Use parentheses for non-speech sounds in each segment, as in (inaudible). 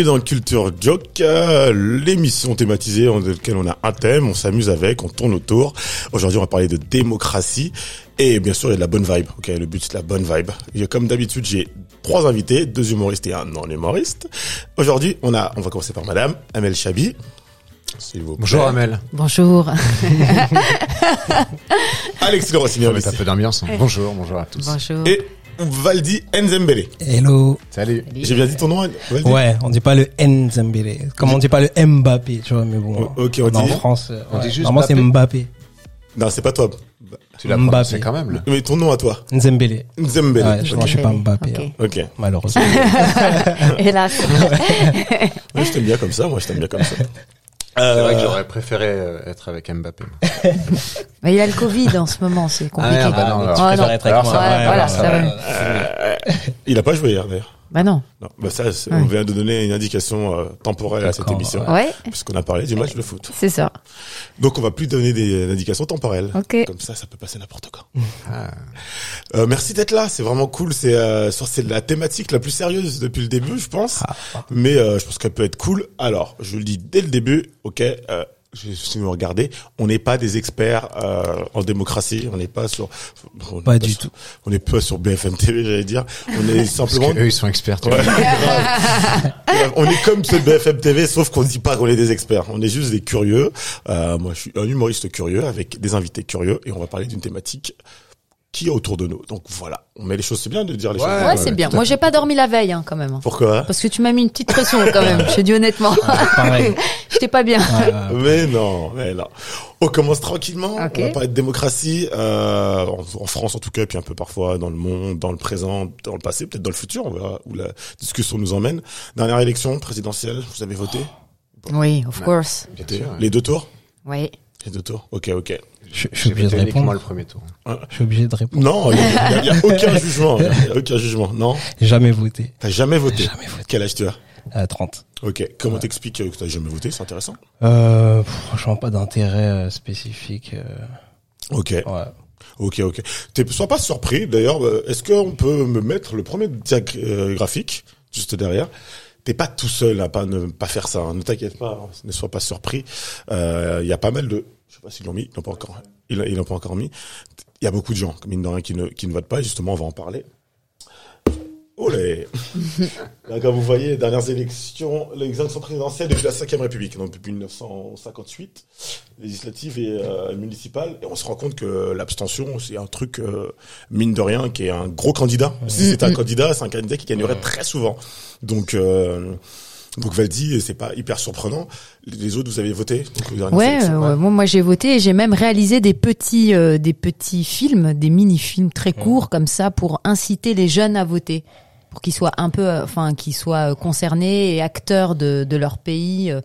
Bienvenue dans Culture Joke, euh, l'émission thématisée dans laquelle on a un thème, on s'amuse avec, on tourne autour. Aujourd'hui, on va parler de démocratie et bien sûr, il y a de la bonne vibe. Ok, le but c'est la bonne vibe. Et comme d'habitude, j'ai trois invités, deux humoristes et un non humoriste. Aujourd'hui, on a, on va commencer par Madame Amel Chabi. S'il vous plaît. Bonjour Amel. Bonjour. (laughs) Alexis Le On Rossignol va mettre un peu d'ambiance. hein. Bonjour, bonjour à tous. Bonjour. Et Valdi Nzembele. Hello. Salut. J'ai bien dit ton nom, Valdi Ouais, on dit pas le Nzembele. Comme on dit pas le Mbappé, tu vois, mais bon. Oh, ok, on en dit- France, euh, on dit ouais, juste Normalement, c'est Mbappé. Non, c'est pas toi. Tu l'as Mbappé. prononcé quand même. là. Mais ton nom à toi. Nzembele. Nzembele. Ouais, je, moi, je suis pas Mbappé, Ok. hein, Ok. malheureusement. (laughs) Hélas. Ouais, je t'aime bien comme ça, moi je t'aime bien comme ça. (laughs) C'est vrai que Euh, j'aurais préféré euh, être avec Mbappé. (laughs) Mais il a le Covid en ce moment, c'est compliqué. Ah, merde, bah non, mais alors. tu Ah, préfères non. être avec Alors, moi. ça va, Ouais, voilà, ouais, ça ouais. va. euh, il a pas joué hier d'ailleurs. Bah non. Non, bah ça, Ouais. on vient de donner une indication euh, temporelle à cette émission, ouais. Puisqu'on a parlé du match de foot. c'est ça. Donc on va plus donner des indications temporelles. Ok. Comme ça, ça peut passer n'importe quand. Ah. (laughs) Euh, merci d'être là, c'est vraiment cool. C'est euh, c'est la thématique la plus sérieuse depuis le début, je pense. Ah, Mais euh, je pense qu'elle peut être cool. Alors, je le dis dès le début, ok. Si vous regardez, on n'est pas des experts euh, en démocratie, on n'est pas sur, on Pas du sur- tout. on n'est pas sur BFM TV, j'allais dire. On est Parce simplement que eux, ils sont experts. Ouais, (laughs) on est comme de BFM TV, sauf qu'on dit pas qu'on est des experts. On est juste des curieux. Euh, moi, je suis un humoriste curieux avec des invités curieux et on va parler d'une thématique qui est autour de nous. Donc voilà, on met les choses. C'est bien de dire les Ouais. choses. Ouais, c'est bien. Moi, j'ai pas dormi la veille, hein, quand même. Pourquoi? Parce que tu m'as mis une petite pression, quand même. Je te dis honnêtement. (laughs) J'étais pas bien. Mais non, mais non. On commence tranquillement. On va parler de démocratie euh, en, en France en tout cas, puis un peu parfois dans le monde, dans le présent, dans le passé, peut-être dans le futur. On verra où la discussion nous emmène. Dernière élection présidentielle, vous avez voté? Oui, of course. Sûr. Les deux tours? Oui. Les deux tours. Ok, ok. Je, je suis obligé de répondre. le premier tour. Je suis obligé de répondre. Non, il y, a- (laughs) aucun jugement. Y a aucun jugement. Non, Jamais voté. t'as jamais voté? Jamais voté. Quel âge tu as? À 30. Ok. Comment t'expliques que t'as jamais voté? C'est intéressant. Euh, franchement, pas d'intérêt euh, spécifique. euh, Ok. ouais. Ok, ok. T'es, sois pas surpris. D'ailleurs, euh, est-ce qu'on peut me mettre le premier euh, graphique juste derrière? T'es pas tout seul à pas ne pas faire ça. hein. Ne t'inquiète pas. Ne sois pas surpris. Euh, Il y a pas mal de. Je sais pas s'ils l'ont mis. Ils l'ont pas encore. Ils l'ont pas encore mis. Il y a beaucoup de gens, mine de rien, qui ne qui ne votent pas. Et justement, on va en parler. Olé (laughs) Là, Comme vous voyez, les dernières élections, les élections présidentielles depuis la 5 République, donc depuis 1958, législatives et euh, municipales, et on se rend compte que l'abstention, c'est un truc, euh, mine de rien, qui est un gros candidat. Si c'est un (laughs) candidat, c'est un candidat qui gagnerait très souvent. Donc, euh, donc Valdi, c'est pas hyper surprenant. Les autres, vous avez voté donc, Ouais. Moi, moi, j'ai voté et j'ai même réalisé des petits, euh, des petits films, des mini-films très courts comme ça pour inciter les jeunes à voter, pour qu'ils soient un peu, euh, enfin, qu'ils soient euh, concernés et acteurs de, de leur pays. euh,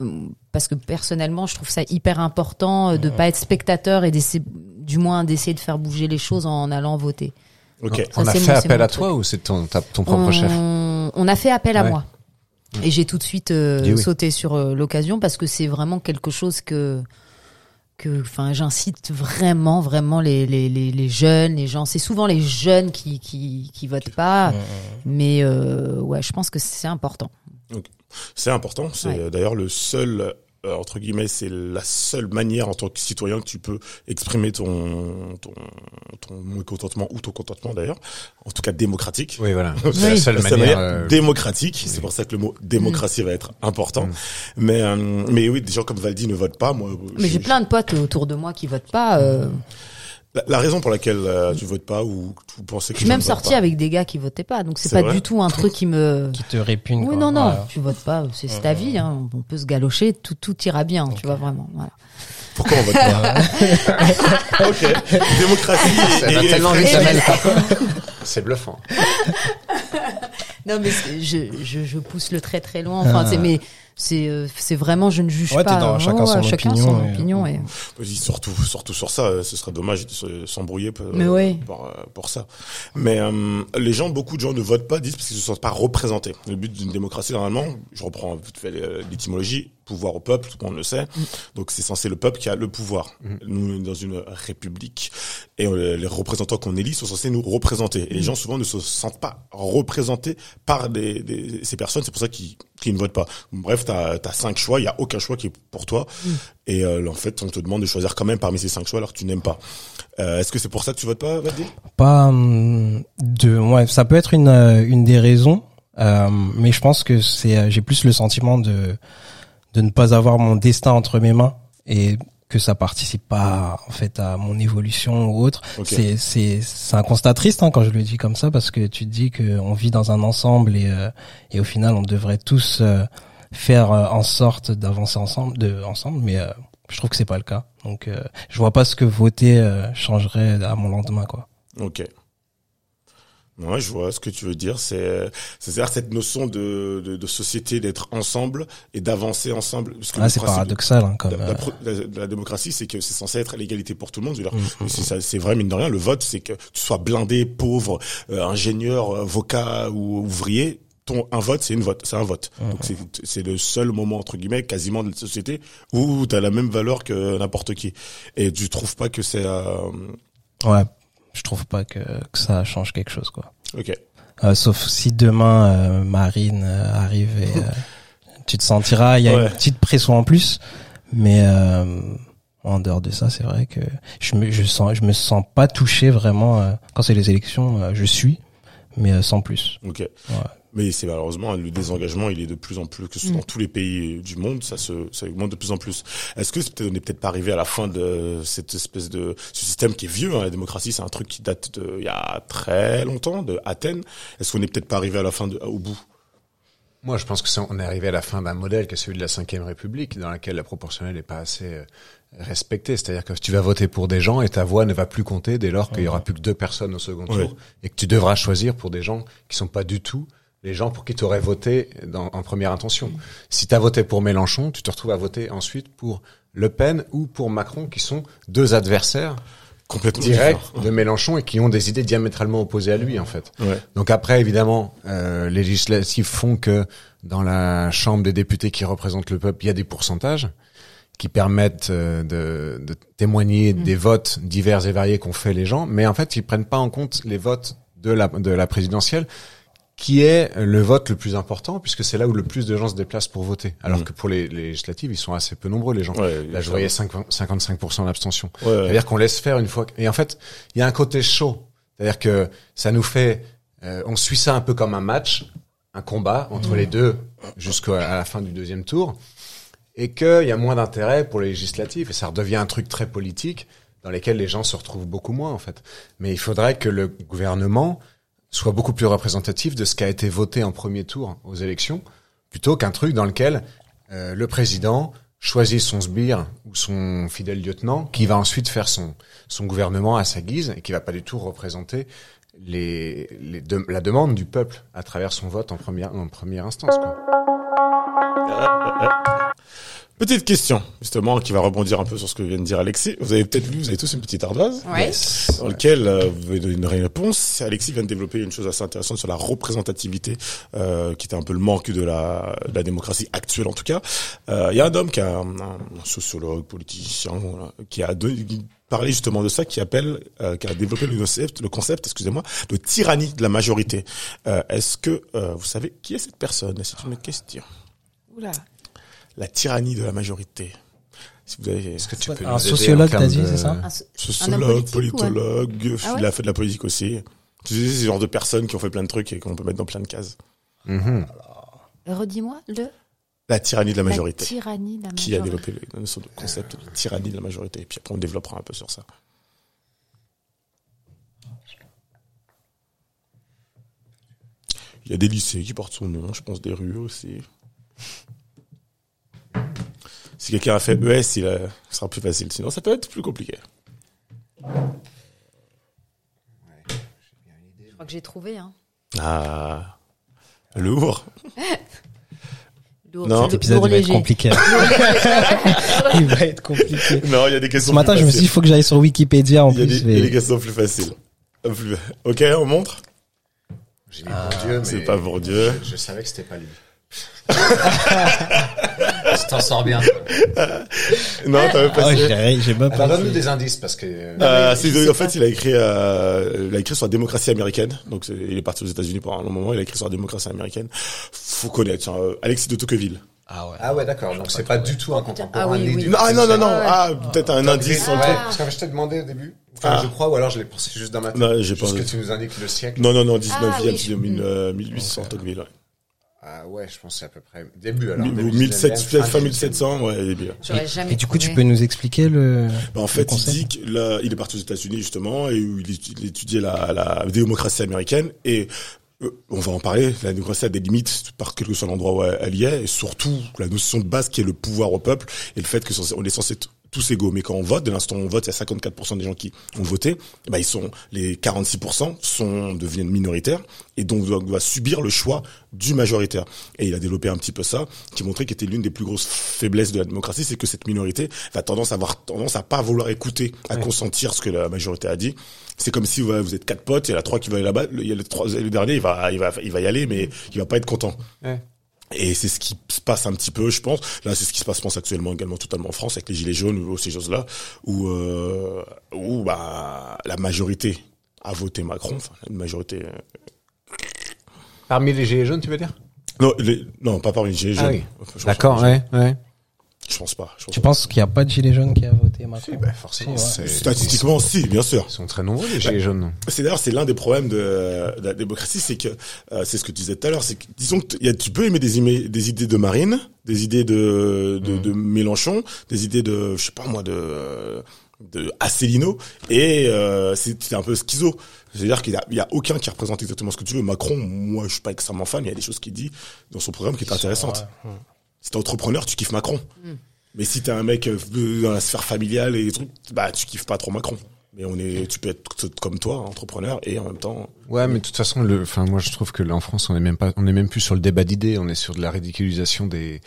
m- Parce que personnellement, je trouve ça hyper important de pas être spectateur et d'essayer, du moins d'essayer de faire bouger les choses en allant voter. Ok. Ça, On a fait mon- appel à truc. toi ou c'est ton, ta- ton propre on, chef on a fait appel à Ouais. moi. Et j'ai tout de suite euh, oui. sauté sur euh, l'occasion parce que c'est vraiment quelque chose que que enfin j'incite vraiment vraiment les, les, les, les jeunes les gens. C'est souvent les jeunes qui qui qui votent pas mais euh, ouais je pense que c'est important. C'est important. C'est Ouais. euh, d'ailleurs le seul, euh, entre guillemets, c'est la seule manière en tant que citoyen que tu peux exprimer ton, ton, ton mécontentement ou ton contentement d'ailleurs. En tout cas démocratique. Oui, voilà. Oui. (laughs) C'est la seule La seule manière. manière euh, démocratique. C'est pour ça que le mot démocratie va être important. Mm. Mais, euh, mais oui, des gens comme Valdi ne votent pas. Moi, mais je- j'ai plein de potes autour de moi qui votent pas euh, La, la raison pour laquelle euh, tu votes pas ou tu pensais que je suis même pas. avec des gars qui votaient pas donc c'est pas du tout un truc qui me (laughs) Qui te répugne. oui quoi. non non tu votes pas c'est ta vie hein. on peut se galocher tout tout ira bien tu vois vraiment voilà. Pourquoi on vote pas (laughs) (laughs) Ok. Démocratie. Ça et- m'a et- tellement et- Amel. C'est bluffant. Non, mais je, je, je pousse le très très loin. Enfin, Ah. c'est mais c'est euh, c'est vraiment je ne juge Ouais, t'es pas. dans chacun ouais, son chacun opinion son et- opinion. Et... Surtout, surtout sur ça, euh, ce serait dommage de se- s'embrouiller pour, Mais ouais. pour, euh, pour ça. Mais euh, les gens, beaucoup de gens ne votent pas, disent parce qu'ils ne se sentent pas représentés. Le but d'une démocratie, normalement, je reprends vite fait euh, l'étymologie, pouvoir au peuple, tout le monde le sait. Donc c'est censé le peuple qui a le pouvoir. Nous, dans une république, et euh, les représentants qu'on élit sont censés nous représenter. Et les gens souvent ne se sentent pas représentés par des, des- ces personnes. C'est pour ça qu'ils qu'ils ne votent pas. Bref, t'as as cinq choix. Il y a aucun choix qui est pour toi. Et euh, en fait, on te demande de choisir quand même parmi ces cinq choix alors que tu n'aimes pas. Euh, Est-ce que c'est pour ça que tu votes pas, Vadim Pas hum, de, ouais, ça peut être une euh, une des raisons, euh, mais je pense que c'est, j'ai plus le sentiment de de ne pas avoir mon destin entre mes mains et que ça participe pas en fait à mon évolution ou autre. C'est c'est c'est un constat triste hein, quand je le dis comme ça parce que tu te dis que on vit dans un ensemble et euh, et au final on devrait tous euh, faire euh, en sorte d'avancer ensemble de ensemble mais euh, je trouve que c'est pas le cas. Donc euh, je vois pas ce que voter euh, changerait à mon lendemain quoi. Ok. Ouais, je vois ce que tu veux dire. C'est, c'est-à-dire cette notion de, de, de société d'être ensemble et d'avancer ensemble. Parce que Ah, c'est paradoxal hein, comme la, euh, la- la démocratie, c'est que c'est censé être l'égalité pour tout le monde. Je veux dire, Mm, mm, c'est, vrai mine de rien. Le vote, c'est que tu sois blindé, pauvre, euh, ingénieur, euh, avocat ou ouvrier. Ton un vote, c'est une vote, c'est un vote. Mm, Donc c'est, c'est le seul moment entre guillemets, quasiment de la société où tu as la même valeur que n'importe qui. Et tu trouves pas que c'est euh, ouais, je trouve pas que, que ça change quelque chose quoi. ok. Euh, sauf si demain euh, Marine euh, arrive et euh, (laughs) tu te sentiras, il y a Ouais. une petite pression en plus, mais euh, en dehors de ça, c'est vrai que je me je sens je me sens pas touché vraiment euh, quand c'est les élections, euh, je suis, mais euh, sans plus. Ok. Ouais. Mais c'est malheureusement le désengagement, il est de plus en plus que ce soit dans tous les pays du monde, ça se ça augmente de plus en plus. Est-ce que c'est peut-être on n'est peut-être pas arrivé à la fin de cette espèce de ce système qui est vieux hein, la démocratie, c'est un truc qui date de il y a très longtemps de Athènes. Est-ce qu'on n'est peut-être pas arrivé à la fin de au bout? Moi, je pense que ça, on est arrivé à la fin d'un modèle qui est celui de la Cinquième République, dans laquelle la proportionnelle n'est pas assez euh, respectée. C'est-à-dire que tu vas voter pour des gens et ta voix ne va plus compter dès lors qu'il y aura plus que deux personnes au second Ouais. tour et que tu devras choisir pour des gens qui sont pas du tout les gens pour qui tu aurais voté dans, en première intention. Si tu as voté pour Mélenchon, tu te retrouves à voter ensuite pour Le Pen ou pour Macron, qui sont deux adversaires Complètement directs de Mélenchon et qui ont des idées diamétralement opposées à lui, en fait. Ouais. Donc après, évidemment, euh, les législatives font que dans la Chambre des députés qui représentent le peuple, il y a des pourcentages qui permettent euh, de, de témoigner des votes divers et variés qu'ont fait les gens, mais en fait, ils prennent pas en compte les votes de la, de la présidentielle, qui est le vote le plus important, puisque c'est là où le plus de gens se déplacent pour voter. Alors Mhm. que pour les, les législatives, ils sont assez peu nombreux, les gens. Ouais, Là, je voyais 5 55% d'abstention. Ouais, ouais. C'est-à-dire qu'on laisse faire une fois. Et en fait, il y a un côté chaud. C'est-à-dire que ça nous fait, euh, on suit ça un peu comme un match, un combat entre les deux jusqu'à la fin du deuxième tour, et qu'il y a moins d'intérêt pour les législatives et ça redevient un truc très politique dans lesquels les gens se retrouvent beaucoup moins en fait. Mais il faudrait que le gouvernement soit beaucoup plus représentatif de ce qui a été voté en premier tour aux élections, plutôt qu'un truc dans lequel euh, le président choisit son sbire ou son fidèle lieutenant, qui va ensuite faire son son gouvernement à sa guise et qui va pas du tout représenter les, les la demande du peuple à travers son vote en première en première instance. Quoi. Petite question, justement, qui va rebondir un peu sur ce que vient de dire Alexis. Vous avez peut-être lu, vous avez tous une petite ardoise. Ouais. dans lequel euh, vous avez donné une réponse. Alexis vient de développer une chose assez intéressante sur la représentativité, euh, qui était un peu le manque de la, de la démocratie actuelle en tout cas. Euh, Il y a un homme qui a un, un sociologue, politicien, voilà, qui a donné- parlé justement de ça, qui appelle, euh, qui a développé le concept, le concept, excusez-moi, de tyrannie de la majorité. Euh, Est-ce que euh, vous savez qui est cette personne? C'est une question? Oula. La tyrannie de la majorité. Si vous avez, Est-ce que tu peux Un sociologue, t'as dit, de- c'est ça Un, so- Sociologue, un- politologue, Ah ouais il a fait de la politique aussi. Tu sais, c'est ce genre de personnes qui ont fait plein de trucs et qu'on peut mettre dans plein de cases. Mhm. Redis-moi le. La tyrannie de la majorité. La tyrannie de la qui a développé le, le concept de tyrannie de la majorité? Et puis après, on développera un peu sur ça. Il y a des lycées qui portent son nom, je pense des rues aussi. Si quelqu'un a fait ES, il a- ce sera plus facile. Sinon, ça peut être plus compliqué. Je crois que j'ai trouvé. Hein. Ah, lourd. (laughs) Lourd, Non. c'est L'épisode lourd il va être compliqué. (laughs) (laughs) il va être compliqué. Non, il y a des questions. Ce matin, plus je me suis dit, il faciles. faut que j'aille sur Wikipédia en il y a des, plus. il y a des questions plus faciles. Plus- Ok, on montre? J'ai mis Bourdieu, c'est mais pas Bourdieu. Je, je savais que c'était pas lui. T'en sors bien. Non, t'avais pas Ah, j'ai même pas. donne-nous des indices parce que. euh, Euh, c'est- sais en fait, il a écrit, euh, il a écrit sur la démocratie américaine. Donc, il est parti aux États-Unis pendant un long moment. Il a écrit sur la démocratie américaine. Faut connaître. tiens, euh, Alexis de Tocqueville. Ah ouais. Ah ouais, d'accord. Donc c'est pas du tout un contemporain. Ah oui, oui. ah, non, non, non. Ah, peut-être un indice Ouais, parce que je t'ai demandé au début. Enfin, Ah. je crois, ou alors je l'ai pensé juste dans ma tête. Non, j'ai Juste pas- que tu nous indiques le siècle. Non, non, non, 19e, Ah oui, c'est je- 2000, euh, 1800 Tocqueville. Ouais. Ah ouais, je pense c'est à peu près début alors. Début 1700, 19e, fin 1700, ouais, il est bien. J'aurais jamais Et du coup, tu peux nous expliquer le. Bah, en le fait, il dit que là, il est parti aux États-Unis justement et où il, étu- il étudiait la, la démocratie américaine et euh, on va en parler. La démocratie a des limites par quel que soit l'endroit où elle y est et surtout la notion de base qui est le pouvoir au peuple et le fait que on est censé être tous égaux. Mais quand on vote, dès l'instant où on vote, il y a 54% des gens qui ont voté. Bah, ils sont les 46% sont deviennent minoritaires et donc doivent, doivent subir le choix du majoritaire. Et il a développé un petit peu ça, qui montrait qu'était l'une des plus grosses faiblesses de la démocratie, c'est que cette minorité va tendance à avoir tendance à pas vouloir écouter, à consentir ce que la majorité a dit. C'est comme si vous êtes quatre potes, il y en a trois qui vont aller là-bas, le- dernier, il va, il va, il va y aller, mais il va pas être content. Ouais. Et c'est ce qui se passe un petit peu, je pense. Là, c'est ce qui se passe, je pense, actuellement également totalement en France avec les gilets jaunes ou ces choses-là, où, euh, où bah la majorité a voté Macron, enfin une majorité. euh, Parmi les gilets jaunes, tu veux dire? Non, les, non, pas parmi les gilets Ah jaunes. oui. Je pense D'accord, ouais, ouais. Je pense pas. Je pense Tu pas. penses qu'il n'y a pas de gilet jaune qui a voté Macron Si, bah forcément. Si, ouais. c'est- Statistiquement, si, bien sûr. Ils sont très nombreux les gilets jaunes. C'est d'ailleurs c'est l'un des problèmes de, de la démocratie, c'est que euh, c'est ce que tu disais tout à l'heure, c'est que disons que y a, tu peux aimer des, imé- des idées de Marine, des idées de, de, de Mélenchon, des idées de je sais pas moi de de Asselineau et euh, c'est un peu schizo. C'est-à-dire qu'il y a, il y a aucun qui représente exactement ce que tu veux. Macron, moi je suis pas extrêmement fan, mais il y a des choses qu'il dit dans son programme qui est intéressantes. Ouais. Si t'es entrepreneur, tu kiffes Macron. Mais si t'es un mec euh, dans la sphère familiale et des trucs, bah tu kiffes pas trop Macron. Mais on est, tu peux être comme toi, entrepreneur, et en même temps, Ouais, mais de toute façon, le, enfin, moi, je trouve que là, en France, on est même pas, on est même plus sur le débat d'idées, on est sur de la ridiculisation des,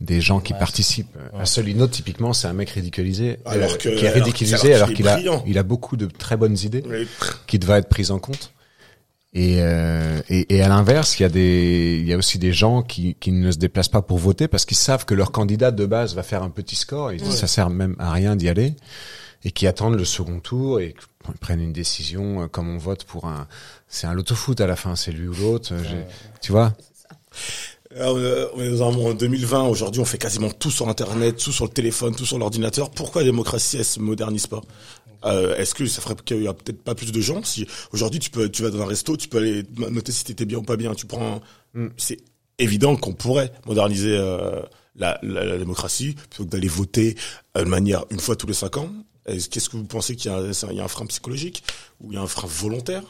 des gens qui Ouais. participent. Asselineau, typiquement, c'est un mec ridiculisé, Alors euh, que- qui est ridiculisé, qu'il- alors qu'il a, il a beaucoup de très bonnes idées mais qui devraient être prises en compte. Et, euh, et, et à l'inverse, il y a des, il y a aussi des gens qui, qui ne se déplacent pas pour voter parce qu'ils savent que leur candidat de base va faire un petit score. Et ça sert même à rien d'y aller et qui attendent le second tour et prennent une décision euh, comme on vote pour un, c'est un loto-foot à la fin, c'est lui ou l'autre. euh, Tu vois? On est en 2020. Aujourd'hui, on fait quasiment tout sur Internet, tout sur le téléphone, tout sur l'ordinateur. Pourquoi la démocratie, elle se modernise pas? Euh, Est-ce que ça ferait qu'il y a peut-être pas plus de gens? Si aujourd'hui, tu peux, tu vas dans un resto, tu peux aller noter si t'étais bien ou pas bien. Tu prends, un- c'est évident qu'on pourrait moderniser euh, la, la, la démocratie plutôt que d'aller voter euh, de manière une fois tous les cinq ans. Est-ce- Qu'est-ce que vous pensez qu'il y a, il y a un frein psychologique ou il y a un frein volontaire?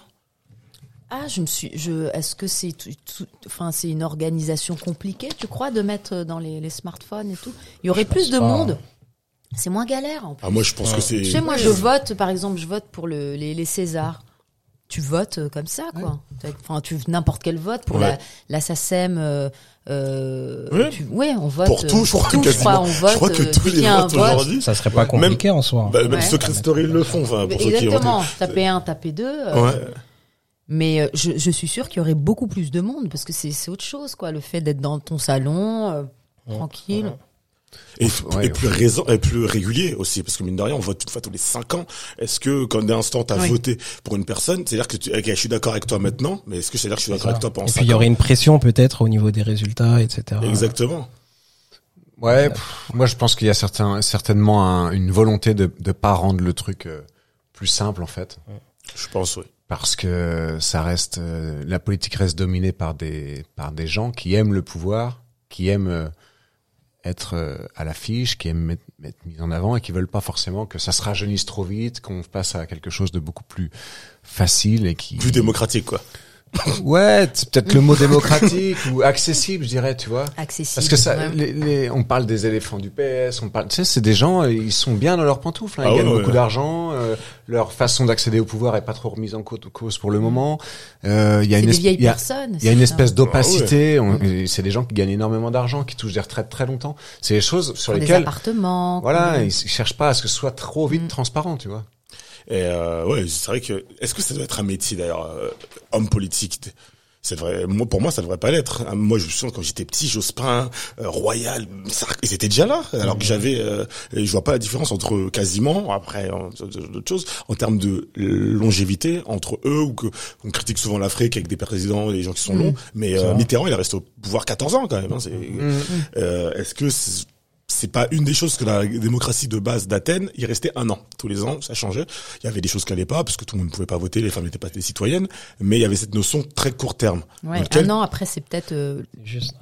Ah, je me suis. Je. Est-ce que c'est tout, tout- enfin c'est une organisation compliquée, tu crois, de mettre dans les, les smartphones et tout? Il y aurait plus de pas, monde? C'est moins galère. En plus. Ah, moi, je pense que c'est. Tu sais, moi, je vote, par exemple, je vote pour le, les, les Césars. Tu votes euh, comme ça, quoi. Enfin, tu n'importe quel vote pour Ouais. la, la SACEM. Euh, euh, Ouais. tu- ouais, on vote Pour tout, je crois, tout, je crois, on vote. je crois que euh, tous les votes vote. aujourd'hui. Ça serait pas compliqué en soi. Bah, même Ouais. Secret Story le font, enfin, pour ceux qui Exactement. ont- Taper un, taper deux. euh, Ouais. Mais euh, je, je suis sûre qu'il y aurait beaucoup plus de monde parce que c'est c'est autre chose, quoi. Le fait d'être dans ton salon, euh, tranquille. Et, Ouais, et plus raison, et plus régulier aussi, parce que mine de rien, on vote une fois tous les cinq ans. Est-ce que quand d'un instant t'as Oui. voté pour une personne, c'est-à-dire que tu, ok, je suis d'accord avec toi maintenant, mais est-ce que c'est-à-dire que je suis d'accord avec toi pendant Et puis il y aurait une pression peut-être au niveau des résultats, etc. Exactement. Ouais, pff, moi je pense qu'il y a certain, certainement un- une volonté de de pas rendre le truc euh, plus simple en fait, Je pense, oui. Parce que ça reste euh, la politique reste dominée par des par des gens qui aiment le pouvoir, qui aiment euh, être euh, à l'affiche, qui aiment mettre mis en avant et qui veulent pas forcément que ça se rajeunisse trop vite, qu'on passe à quelque chose de beaucoup plus facile et qui Plus démocratique, quoi. (coughs) ouais, c'est peut-être le mot démocratique ou accessible, je dirais, tu vois. Accessible. Parce que ça, ouais. les, les- on parle des éléphants du PS, on parle, tu sais, c'est des gens, euh, ils sont bien dans leurs pantoufles, hein, ils Ah ouais, gagnent ouais, beaucoup ouais. d'argent, euh, leur façon d'accéder au pouvoir est pas trop remise en cause, pour le moment. Euh, Il y a une, vieilles il y a, personnes. il y a une espèce ça. d'opacité. et C'est des gens qui gagnent énormément d'argent, qui touchent des retraites très longtemps. C'est des choses sur Des lesquelles, appartements. voilà, ils, ils cherchent pas à ce que ce soit trop vite transparent, tu vois. Et euh, ouais, c'est vrai que est-ce que ça doit être un métier d'ailleurs, euh, homme politique? C'est vrai. Moi, pour moi, ça devrait pas l'être. Ah, Moi, je me souviens quand j'étais petit, Jospin, euh, Royal, ils étaient déjà là. Alors que j'avais, euh, je vois pas la différence entre quasiment, après euh, d'autres choses, en termes de longévité entre eux ou que on critique souvent l'Afrique avec des présidents des gens qui sont Mhm. longs. Mais euh. Mitterrand, il est resté au pouvoir 14 ans quand même. Hein, c'est, euh, est-ce que c'est pas une des choses que la démocratie de base d'Athènes, il restait un an. Tous les ans, ça changeait. Il y avait des choses qui allaient pas, parce que tout le monde ne pouvait pas voter, les femmes n'étaient pas des citoyennes, mais il y avait cette notion très court terme. Ouais, dans lequel- un an après, c'est peut-être euh, Juste.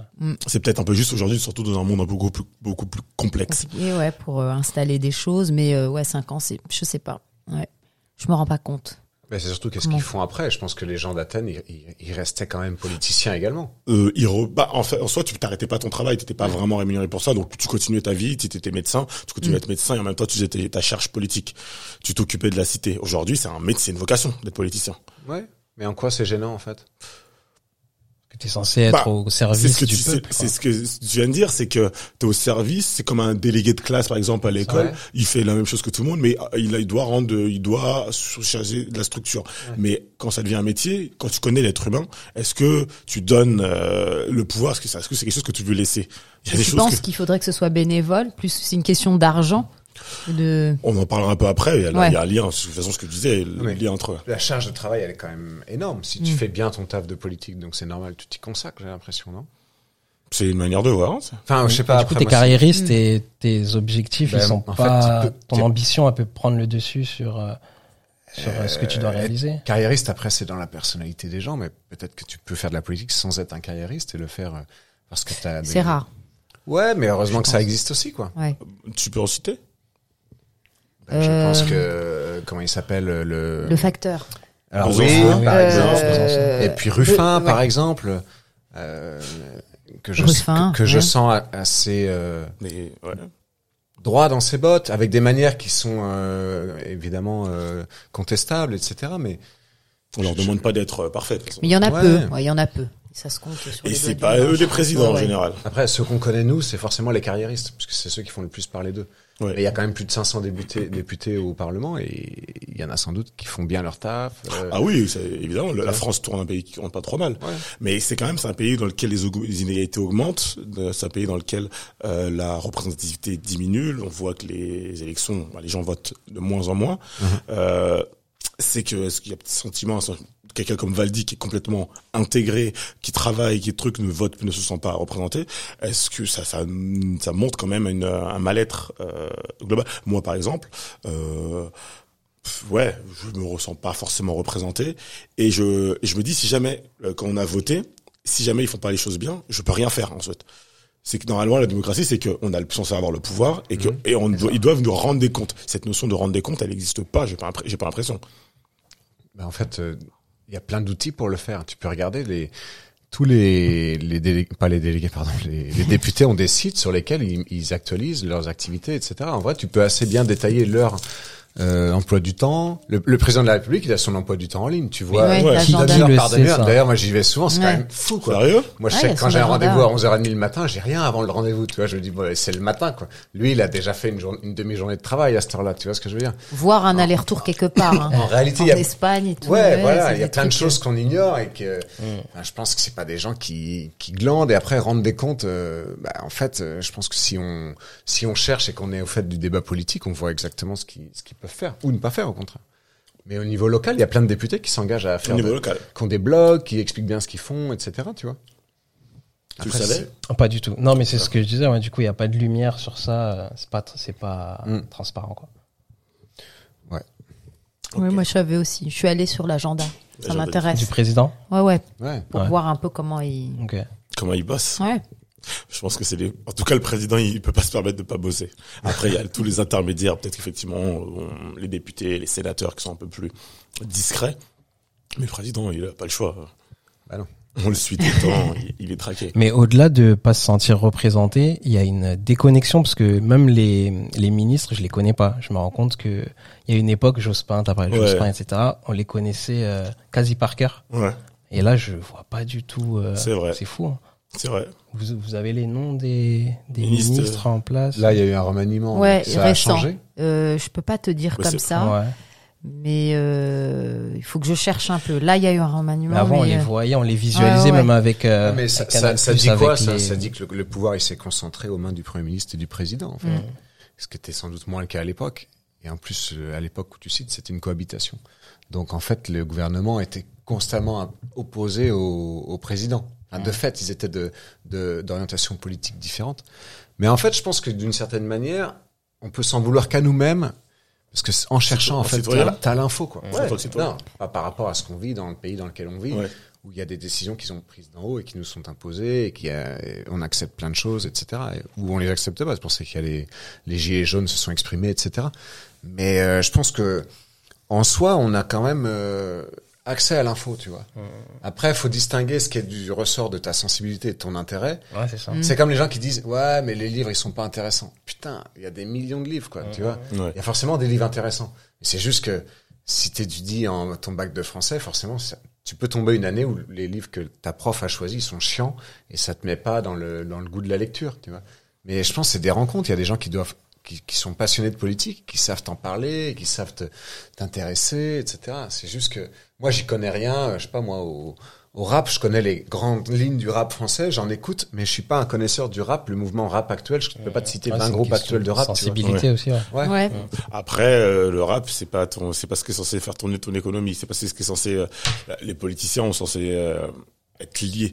C'est peut-être un peu juste aujourd'hui, surtout dans un monde un peu beaucoup plus, beaucoup plus complexe. compliqué, ouais, pour euh, installer des choses. Mais euh, ouais, cinq ans, c'est, je sais pas. Ouais, je me rends pas compte. Mais c'est surtout qu'est-ce qu'ils font après? Je pense que les gens d'Athènes, ils, ils- ils restaient quand même politiciens également. Euh, il re- bah, en fait, en soi, tu t'arrêtais pas ton travail, t'étais pas vraiment rémunéré pour ça, donc tu continuais ta vie, tu étais médecin, tu continuais à être médecin et en même temps tu faisais ta charge politique. Tu t'occupais de la cité. Aujourd'hui, c'est un métier, c'est une vocation d'être politicien. Ouais. Mais en quoi c'est gênant en fait? T'es censé être Bah, au C'est service ce que du peuple. c'est ce que tu viens de dire, c'est que t'es au service, c'est comme un délégué de classe par exemple à l'école, il fait la même chose que tout le monde, mais euh, il, a- il doit rendre, il doit charger de la structure. Mais quand ça devient un métier, quand tu connais l'être humain, est-ce que tu donnes euh, le pouvoir? Est-ce que ça- est-ce que c'est quelque chose que tu veux laisser? Il y a des Je pense qu'il faudrait que ce soit bénévole? Plus c'est une question d'argent. De on en parlera un peu après. Il y a, Ouais. il y a un lien, de toute façon, ce que tu disais, le Oui. lien entre. La charge de travail, elle est quand même énorme. Si tu Mm. fais bien ton taf de politique, donc c'est normal, tu t'y consacres, j'ai l'impression, non? C'est une manière de voir. hein, ça. Enfin, je sais pas. du après, coup, t'es carriériste et tes objectifs, Ben, ils sont en fait, pas. peux- ton ambition, elle peut prendre le dessus sur euh, sur euh, ce que tu dois Euh, réaliser. Carriériste, après, c'est dans la personnalité des gens, mais peut-être que tu peux faire de la politique sans être un carriériste et le faire parce que t'as. des- c'est rare. Ouais, mais heureusement Je que ça existe aussi, quoi. Ouais. Tu peux en citer? Ben, Je Euh, pense que euh, comment il s'appelle le. Le facteur. Alors oui, par Euh, exemple. Et puis Ruffin, le- par ouais. exemple, euh, que je Ruffin, que, que je sens a- assez euh, Mais ouais. droit dans ses bottes, avec des manières qui sont euh, évidemment euh, contestables, etc. Mais On leur demande pas d'être euh, façon. Mais il y en a Ouais. peu. Ouais, il y en a peu. Ça se compte sur Et les c'est pas eux les présidents en général. après, ceux qu'on connaît nous, c'est forcément les carriéristes, parce que c'est ceux qui font le plus parler d'eux. Ouais. Mais il y a quand même plus de 500 députés, députés au Parlement, et il y en a sans doute qui font bien leur taf. euh, Ah oui, c'est évidemment. La France tourne un pays qui tourne pas trop mal. Ouais. Mais c'est quand même c'est un pays dans lequel les, inégalités augmentent. C'est un pays dans lequel euh, la représentativité diminue. On voit que les élections, bah, les gens votent de moins en moins. Euh, c'est que est-ce qu'il y a un petit sentiment quelqu'un comme Valdi qui est complètement intégré, qui travaille, qui est truc ne vote, ne se sent pas représenté. Est-ce que ça ça ça montre quand même une, un mal-être euh, global? Moi par exemple. Euh, ouais, je me ressens pas forcément représenté et je je me dis si jamais euh, quand on a voté, si jamais ils font pas les choses bien, je peux rien faire en fait. C'est que normalement la démocratie, c'est qu'on a le censé avoir le pouvoir et que Mhm. et on doit, ils doivent nous rendre des comptes. Cette notion de rendre des comptes, elle n'existe pas. J'ai pas j'ai pas l'impression. Ben, en fait, euh, il y a plein d'outils pour le faire. Tu peux regarder les tous les les délégués, pas les délégués, pardon, les, députés ont des sites sur lesquels ils actualisent leurs activités, etc. En vrai, tu peux assez bien détailler leur euh, emploi du temps. Le, le président de la République, il a son emploi du temps en ligne. Tu vois, Ouais, ouais, qui Qui D'ailleurs, moi, j'y vais souvent. C'est Ouais. quand même fou, quoi. Sérieux? Moi, je Ouais, sais que quand j'ai un rendez-vous à 11h30 le matin, j'ai rien avant le rendez-vous, tu vois. Je me dis, bon, c'est le matin, quoi. Lui, il a déjà fait une, journée, une demi-journée de travail à cette heure-là, tu vois ce que je veux dire? Voir un aller-retour quelque part. hein. En réalité, en il y a, Espagne et tout. ouais, voilà, il y a plein de choses qu'on ignore et que, enfin, je pense que c'est pas des gens qui, qui glandent et après rendent des comptes, euh, bah, en fait, euh, je pense que si on, si on cherche et qu'on est au fait du débat politique, on voit exactement ce qu'ils, ce qu'ils peuvent faire ou ne pas faire, au contraire. Mais au niveau local, il y a plein de députés qui s'engagent à Au faire, niveau de- local. qui ont des blogs, qui expliquent bien ce qu'ils font, etc., tu vois. Tu le Après, savais Oh, Pas du tout. Non, mais c'est ce que je disais. Ouais, du coup, il y a pas de lumière sur ça. euh, C'est pas, c'est pas Mm. transparent, quoi. Oui, moi je savais aussi. Je suis allée sur l'agenda. Ça m'intéresse. Du président? Ouais, ouais. Ouais. Pour Ouais. voir un peu comment il. Comment ils bossent Ouais. Je pense que c'est les. En tout cas, le président, il peut pas se permettre de pas bosser. Après, il y a tous les intermédiaires, peut-être qu'effectivement, on- les députés, les sénateurs qui sont un peu plus discrets. Mais le président, il a pas le choix. Bah non. On le suit tout le temps, il, il est traqué. Mais au-delà de pas se sentir représenté, il y a une déconnexion parce que même les, les ministres, je les connais pas. Je me rends compte que il y a une époque, Jospin, t'as parlé de Ouais. Jospin, etc. On les connaissait euh, quasi par cœur. Ouais, Et là, je vois pas du tout. euh, C'est vrai. C'est fou. hein. c'est vrai. Vous, vous avez les noms des, des Ministres, ministres, en place. Là, il y a eu un remaniement. Ouais, ça a changé. Euh, je peux pas te dire Ouais, comme ça, Ouais. Mais euh, il faut que je cherche un peu. Là, il y a eu un remaniement. Mais avant, on les euh, voyait, on les visualisait Ouais, ouais, même avec. euh, mais ça, Canal+, ça, ça dit quoi ça, les- ça dit que le, le pouvoir il s'est concentré aux mains du premier ministre et du président. En fait. Mm. Ce qui était sans doute moins le cas à l'époque. Et en plus, euh, à l'époque où tu cites, c'était une cohabitation. Donc en fait, le gouvernement était constamment opposé au, au président. Enfin, De fait, ils étaient de de- d'orientation politique différente. Mais en fait, je pense que d'une certaine manière, on peut s'en vouloir qu'à nous-mêmes. Parce que en cherchant, en fait, t'as l'info, quoi. Ouais, non, pas par rapport à ce qu'on vit dans le pays dans lequel on vit Ouais. où il y a des décisions qui sont prises d'en haut et qui nous sont imposées et qui euh, on accepte plein de choses, etc. Et- Ou on les accepte pas. C'est pour ça qu'il y a les les gilets jaunes se sont exprimés, etc. Mais euh, je pense que en soi, on a quand même euh, accès à l'info, tu vois. Après, il faut distinguer ce qui est du ressort de ta sensibilité et de ton intérêt. Ouais, c'est ça. Mm. C'est comme les gens qui disent ouais, mais les livres ils sont pas intéressants. Putain, il y a des millions de livres, quoi. Tu vois. Ouais. Il y a forcément des livres intéressants. C'est juste que si t'étudies en ton bac de français, forcément, ça- tu peux tomber une année où les livres que ta prof a choisis sont chiants et ça te met pas dans le, dans le goût de la lecture, tu vois. Mais je pense que c'est des rencontres. Il y a des gens qui doivent, qui, qui sont passionnés de politique, qui savent t'en parler, qui savent t'intéresser, etc. C'est juste que moi, j'y connais rien. euh, Je sais pas moi au, au rap, je connais les grandes lignes du rap français, j'en écoute, mais je suis pas un connaisseur du rap, le mouvement rap actuel. Je peux pas te citer Ouais, 20 c'est une groupes actuels de rap. tu vois. Sensibilité aussi, ouais. Ouais. Ouais. Après, euh, le rap, c'est pas ton, c'est pas ce qui est censé faire tourner ton économie. C'est pas ce qui est censé. euh, les politiciens ont censé euh, être liés.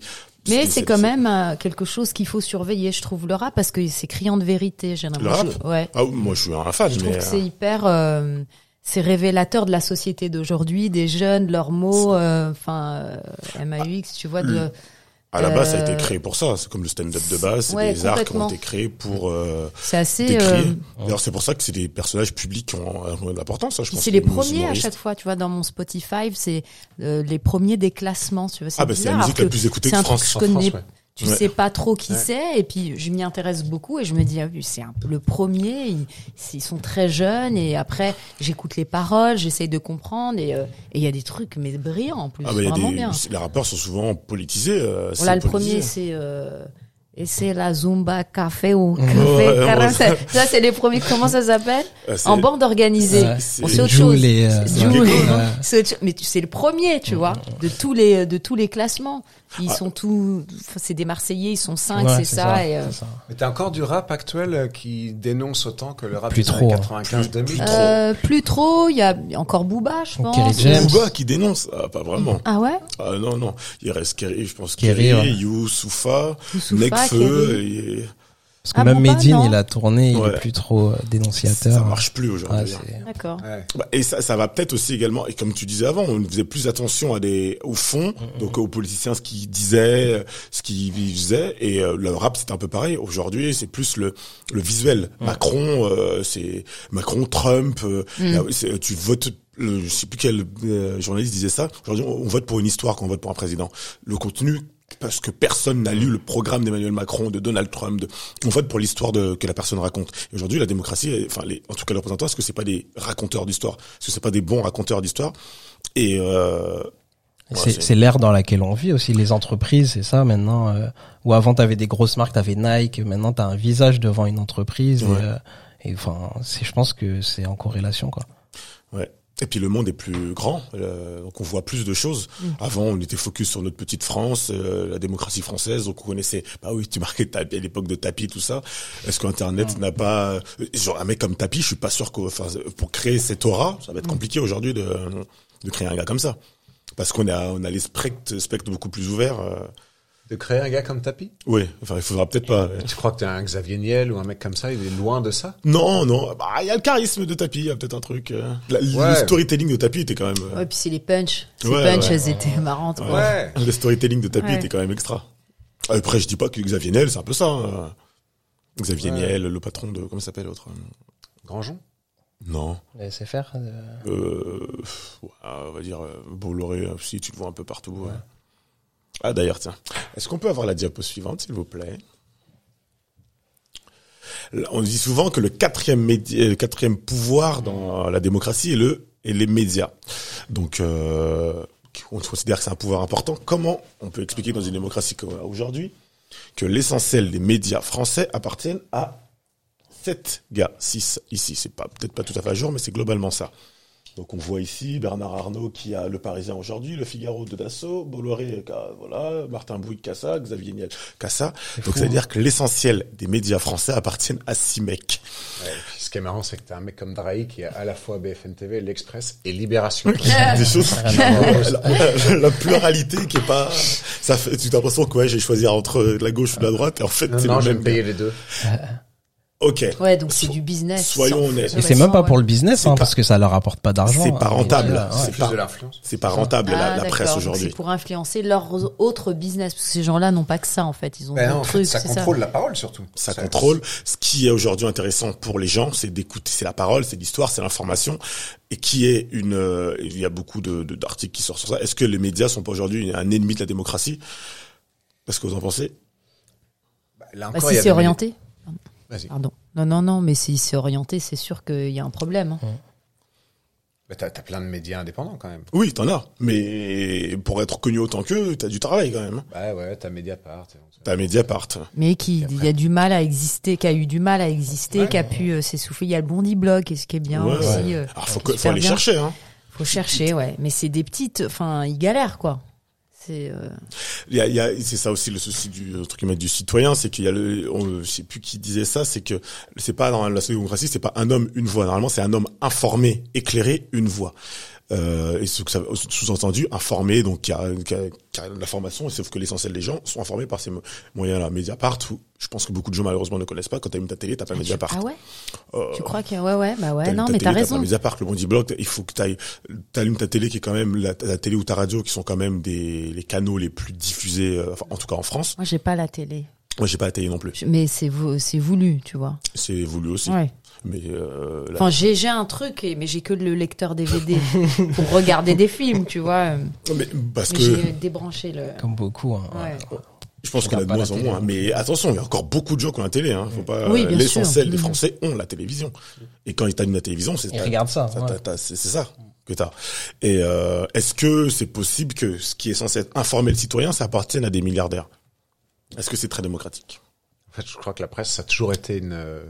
Mais c'est quand même euh, quelque chose qu'il faut surveiller, je trouve, le rap, parce que c'est criant de vérité. J'ai l'impression. rap Ouais. Ah, moi, je suis un fan, Je trouve mais que c'est euh, hyper, euh, c'est révélateur de la société d'aujourd'hui, des jeunes, leurs mots, euh, enfin, euh, MAUX, tu vois, de, à la base, ça a été euh, créé pour ça. C'est comme le stand-up de base, c'est Ouais, des arts qui ont été créés pour euh, c'est assez, euh, D'ailleurs, c'est pour ça que c'est des personnages publics qui ont, l'importance. hein, je pense c'est les premiers à chaque fois, tu vois, dans mon Spotify, c'est euh, les premiers des classements, tu vois. C'est Ah, bah, c'est la musique alors la plus écoutée de France. que je En connais France, ouais. Tu Ouais. sais pas trop qui Ouais. c'est et puis je m'y intéresse beaucoup et je me dis ah oui c'est un peu le premier ils, ils sont très jeunes et après j'écoute les paroles j'essaye de comprendre et euh, et il y a des trucs mais brillants en plus Ah, bah, vraiment des, bien les rappeurs sont souvent politisés. euh, voilà le politisé. premier c'est euh, et c'est la Zumba Café ou Ouais, Café ouais, 47. Ça, c'est les premiers. Comment ça s'appelle c'est- En bande organisée. Bon, C'est autre chose. euh. Mais tu- c'est le premier, tu vois, de tous les de tous les classements. Ils Ah. sont tous. enfin, C'est des Marseillais. Ils sont cinq, Ouais, c'est ça. Et, euh, c'est ça. Mais t'as encore du rap actuel euh, qui dénonce autant que le rap Plus trop, années hein. 95 2000 Plus euh, plus trop. Il y a encore Booba, je pense. Kerry C'est James. Booba qui dénonce. Ah, pas vraiment. Ah ouais? Ah non, non. Il reste Kerry, je pense Kerry, Kerry, ouais. Youssoufa, Youssoufa, Et- Parce que Ah, même Booba, Medine, il a tourné, il Ouais. est plus trop euh, dénonciateur. Ça marche plus aujourd'hui. Ouais, c'est- D'accord. Ouais. Bah, et ça, ça va peut-être aussi également, et comme tu disais avant, on faisait plus attention à des, au fond, donc aux politiciens, ce qu'ils disaient, ce qu'ils faisaient, et euh, le rap c'est un peu pareil. Aujourd'hui, c'est plus le, le visuel. Macron, euh, c'est Macron, Trump. euh, tu votes. Le, je sais plus quel euh, journaliste disait ça. Aujourd'hui, on, on vote pour une histoire quand on vote pour un président. Le contenu. Parce que personne n'a lu le programme d'Emmanuel Macron, de Donald Trump. De... On vote pour l'histoire de... que la personne raconte. Aujourd'hui, la démocratie, enfin, les... en tout cas, les représentants, est-ce que c'est pas des raconteurs d'histoire? Est-ce que c'est pas des bons raconteurs d'histoire? Et euh... C'est l'ère dans laquelle on vit aussi, les entreprises, c'est ça maintenant. Euh, où avant t'avais des grosses marques, t'avais Nike, maintenant t'as un visage devant une entreprise. Ouais. Et, euh, et enfin, c'est, je pense que c'est en corrélation quoi. Ouais. Et puis le monde est plus grand, euh, donc on voit plus de choses. Avant, on était focus sur notre petite France, euh, la démocratie française, donc on connaissait. Bah oui, tu marquais Tapi à l'époque de Tapi, tout ça. Est-ce qu'Internet n'a pas, euh, genre un mec comme Tapi, je suis pas sûr qu'au, enfin, pour créer cette aura, ça va être compliqué aujourd'hui de de créer un gars comme ça, parce qu'on a on a les spectres, spectres beaucoup plus ouverts. euh. De créer un gars comme Tapi? Oui, enfin il faudra peut-être pas. euh. Tu crois que t'es un Xavier Niel ou un mec comme ça, il est loin de ça? Non, non, bah il y a le charisme de Tapi, il y a peut-être un truc. euh. La- Le storytelling de Tapi était quand même. euh, Ouais, puis c'est les punchs. Ces Ouais, punchs, ouais. elles étaient marrantes. quoi. Ouais. Le storytelling de Tapi Ouais. était quand même extra. Après, je dis pas que Xavier Niel, c'est un peu ça. hein. Xavier Ouais. Niel, le patron de comment ça s'appelle l'autre Grandjean? Non, Laissez faire. euh, euh, ouais, on va dire euh, Bolloré. euh, Si tu le vois un peu partout. ouais. Ah d'ailleurs, tiens, est-ce qu'on peut avoir la diapo suivante, s'il vous plaît? On dit souvent que le quatrième le quatrième pouvoir dans la démocratie est le et les médias. Donc, euh, on considère que c'est un pouvoir important. Comment on peut expliquer dans une démocratie comme aujourd'hui que l'essentiel des médias français appartiennent à sept gars, six ici. C'est pas peut-être pas tout à fait à jour, mais c'est globalement ça. Donc on voit ici Bernard Arnault qui a Le Parisien aujourd'hui, Le Figaro de Dassault, Bolloré, qui a- voilà, Martin Bouygues Cassa, Xavier Niel Cassa. Donc fou, ça veut dire que l'essentiel des médias français appartiennent à six mecs. Ouais, et puis ce qui est marrant, c'est que t'as un mec comme Drahi qui a à la fois BFM TV, l'Express et Libération. (laughs) Des choses, voir. (laughs) (laughs) la, la pluralité qui est pas, ça fait, tu as l'impression que ouais, j'ai choisi entre la gauche ou la droite, et en fait, non, c'est non, le j'aime même. payer les deux. Ok. Ouais, donc c'est du business. soyons honnêtes. Et c'est même pas ouais. pour le business, hein, pas- parce que ça leur apporte pas d'argent. C'est pas hein. rentable. Ouais, ouais. C'est Plus pas- de l'influence. C'est pas rentable, la, Ah, la presse aujourd'hui. C'est pour influencer leurs autres business, parce que ces gens-là n'ont pas que ça en fait, ils ont Ben non, d'autres en fait, trucs. ça contrôle la parole surtout. Ça contrôle. Ce qui est aujourd'hui intéressant pour les gens, c'est d'écouter, c'est la parole, c'est l'histoire, c'est l'information, et qui est une. euh, il y a beaucoup de de- d'articles qui sortent sur ça. Est-ce que les médias sont pas aujourd'hui un ennemi de la démocratie? Parce que vous en pensez? Bah, là Bah, encore, il si c'est orienté. Vas-y. Pardon. Non, non, non, mais si c'est orienté, c'est sûr qu'il y a un problème. hein. Bah, t'as, plein de médias indépendants quand même. Oui, t'en as. Mais pour être connu autant qu'eux, t'as du travail quand même. Bah ouais, t'as Mediapart. T'as Mediapart. Mais qui y a du mal à exister, qui a eu du mal à exister, Ouais. qui a pu euh, s'essouffler. Il y a le Bondi Blog, et ce qui est bien Ouais, aussi. ouais. euh, Alors faut, que, faut aller bien. chercher. Hein. Faut chercher, ouais. Mais c'est des petites, enfin, ils galèrent quoi. C'est euh, Il y a, y a, c'est ça aussi le souci du guillemets, du citoyen, c'est qu'il y a le, on, je sais plus qui disait ça, c'est que c'est pas dans la démocratie, c'est pas un homme une voix. Normalement, c'est un homme informé, éclairé, une voix. Euh, et sous-entendu informé, donc qui a, qui a, a de l'information, sauf que l'essentiel des gens sont informés par ces mo- moyens-là. Mediapart, où je pense que beaucoup de gens malheureusement ne connaissent pas. Quand t'allumes ta télé, t'as pas Mediapart. ah ouais? Euh, Tu crois que ouais, ouais, bah ouais. Non, mais t'as pas raison. Mediapart, le Bondi Blog, il faut que t'ailles, t'allumes ta télé qui est quand même la, la télé ou ta radio qui sont quand même des les canaux les plus diffusés, euh, en tout cas en France. Moi, j'ai pas la télé, Moi, j'ai pas la télé non plus. Mais c'est voulu, tu vois. C'est voulu aussi. Ouais. Mais euh, Enfin, j'ai un truc, et- mais j'ai que le lecteur DVD (laughs) pour regarder des films, tu vois. mais parce Mais que j'ai débranché le. Comme beaucoup. Hein. Ouais. je pense qu'il y en a de moins en moins. Mais attention, il y a encore beaucoup de gens qui ont la télé. Hein. Faut pas. Oui, L'essentiel des Mhm. Français ont la télévision. Et quand ils t'allument la télévision, c'est Ils regardent ça. ça, ouais. t'as- t'as- c'est c'est ça que t'as. Et euh, est-ce que c'est possible que ce qui est censé être informer le citoyen, ça appartienne à des milliardaires? Est-ce que c'est très démocratique? En fait, je crois que la presse, ça a toujours été une, euh,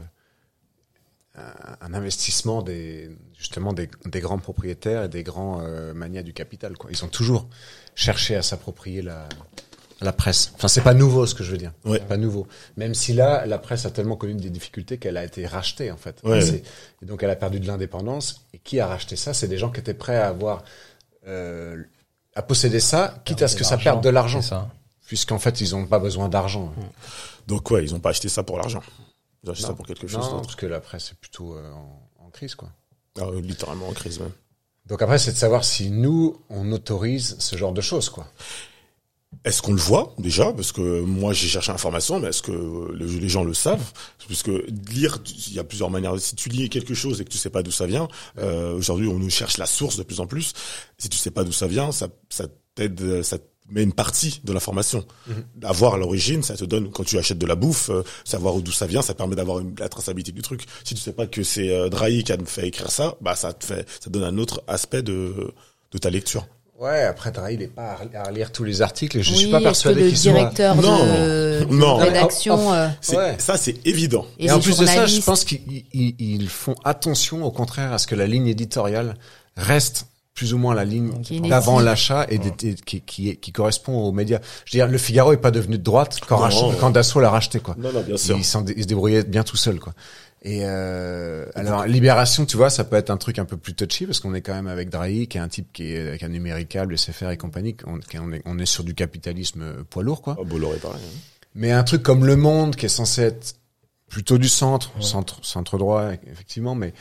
un, investissement des, justement des, des grands propriétaires et des grands euh, manias du capital. Quoi. Ils ont toujours cherché à s'approprier la, la presse. Enfin, c'est pas nouveau ce que je veux dire. Ouais. C'est pas nouveau. Même si là, la presse a tellement connu des difficultés qu'elle a été rachetée en fait. Ouais. Et donc, elle a perdu de l'indépendance. Et qui a racheté ça? C'est des gens qui étaient prêts à avoir euh, à posséder ça, quitte à ce que ça perde de l'argent, C'est ça. puisqu'en fait, ils ont pas besoin d'argent. Donc ouais, ils ont pas acheté ça pour l'argent. Ils acheté ça pour quelque chose Non, parce que la presse est plutôt euh, en, en crise, quoi. Ah, euh, littéralement en crise même. Donc après, c'est de savoir si nous, on autorise ce genre de choses, quoi. Est-ce qu'on le voit déjà? Parce que moi j'ai cherché l'information, mais est-ce que le- les gens le savent? Puisque lire, il y a plusieurs manières. Si tu lis quelque chose et que tu sais pas d'où ça vient, euh, aujourd'hui on nous cherche la source de plus en plus. Si tu sais pas d'où ça vient, ça, ça t'aide, ça met une partie de l'information. Avoir l'origine, ça te donne quand tu achètes de la bouffe, euh, savoir d'où ça vient, ça permet d'avoir une, la traçabilité du truc. Si tu sais pas que c'est euh, Drahi qui a fait écrire ça, bah ça te fait, ça te donne un autre aspect de de ta lecture. Ouais, après, Drahi, il est pas à relire tous les articles je oui, suis pas persuadé le qu'il soit... directeur Non. de, de Non. rédaction euh, C'est- Ouais. Ça c'est évident. et, Et, en plus de ça, je pense qu'ils ils- ils font attention, au contraire, à ce que la ligne éditoriale reste plus ou moins la ligne d'avant l'achat et, des- et qui, qui, qui correspond aux médias. Je veux dire, le Figaro est pas devenu de droite quand, Non. rach- quand Dassault l'a racheté, quoi. Non, non, bien sûr. Il, il se débrouillait bien tout seul, quoi. Et euh, alors Libération, tu vois, ça peut être un truc un peu plus touchy parce qu'on est quand même avec Drahi, qui est un type qui est avec un numéricable, SFR et compagnie. On, qui- on est, on est sur du capitalisme euh, poids lourd, quoi. Oh, Bolloré pareil. hein. Mais un truc comme Le Monde, qui est censé être plutôt du centre, centre, centre droit, effectivement, mais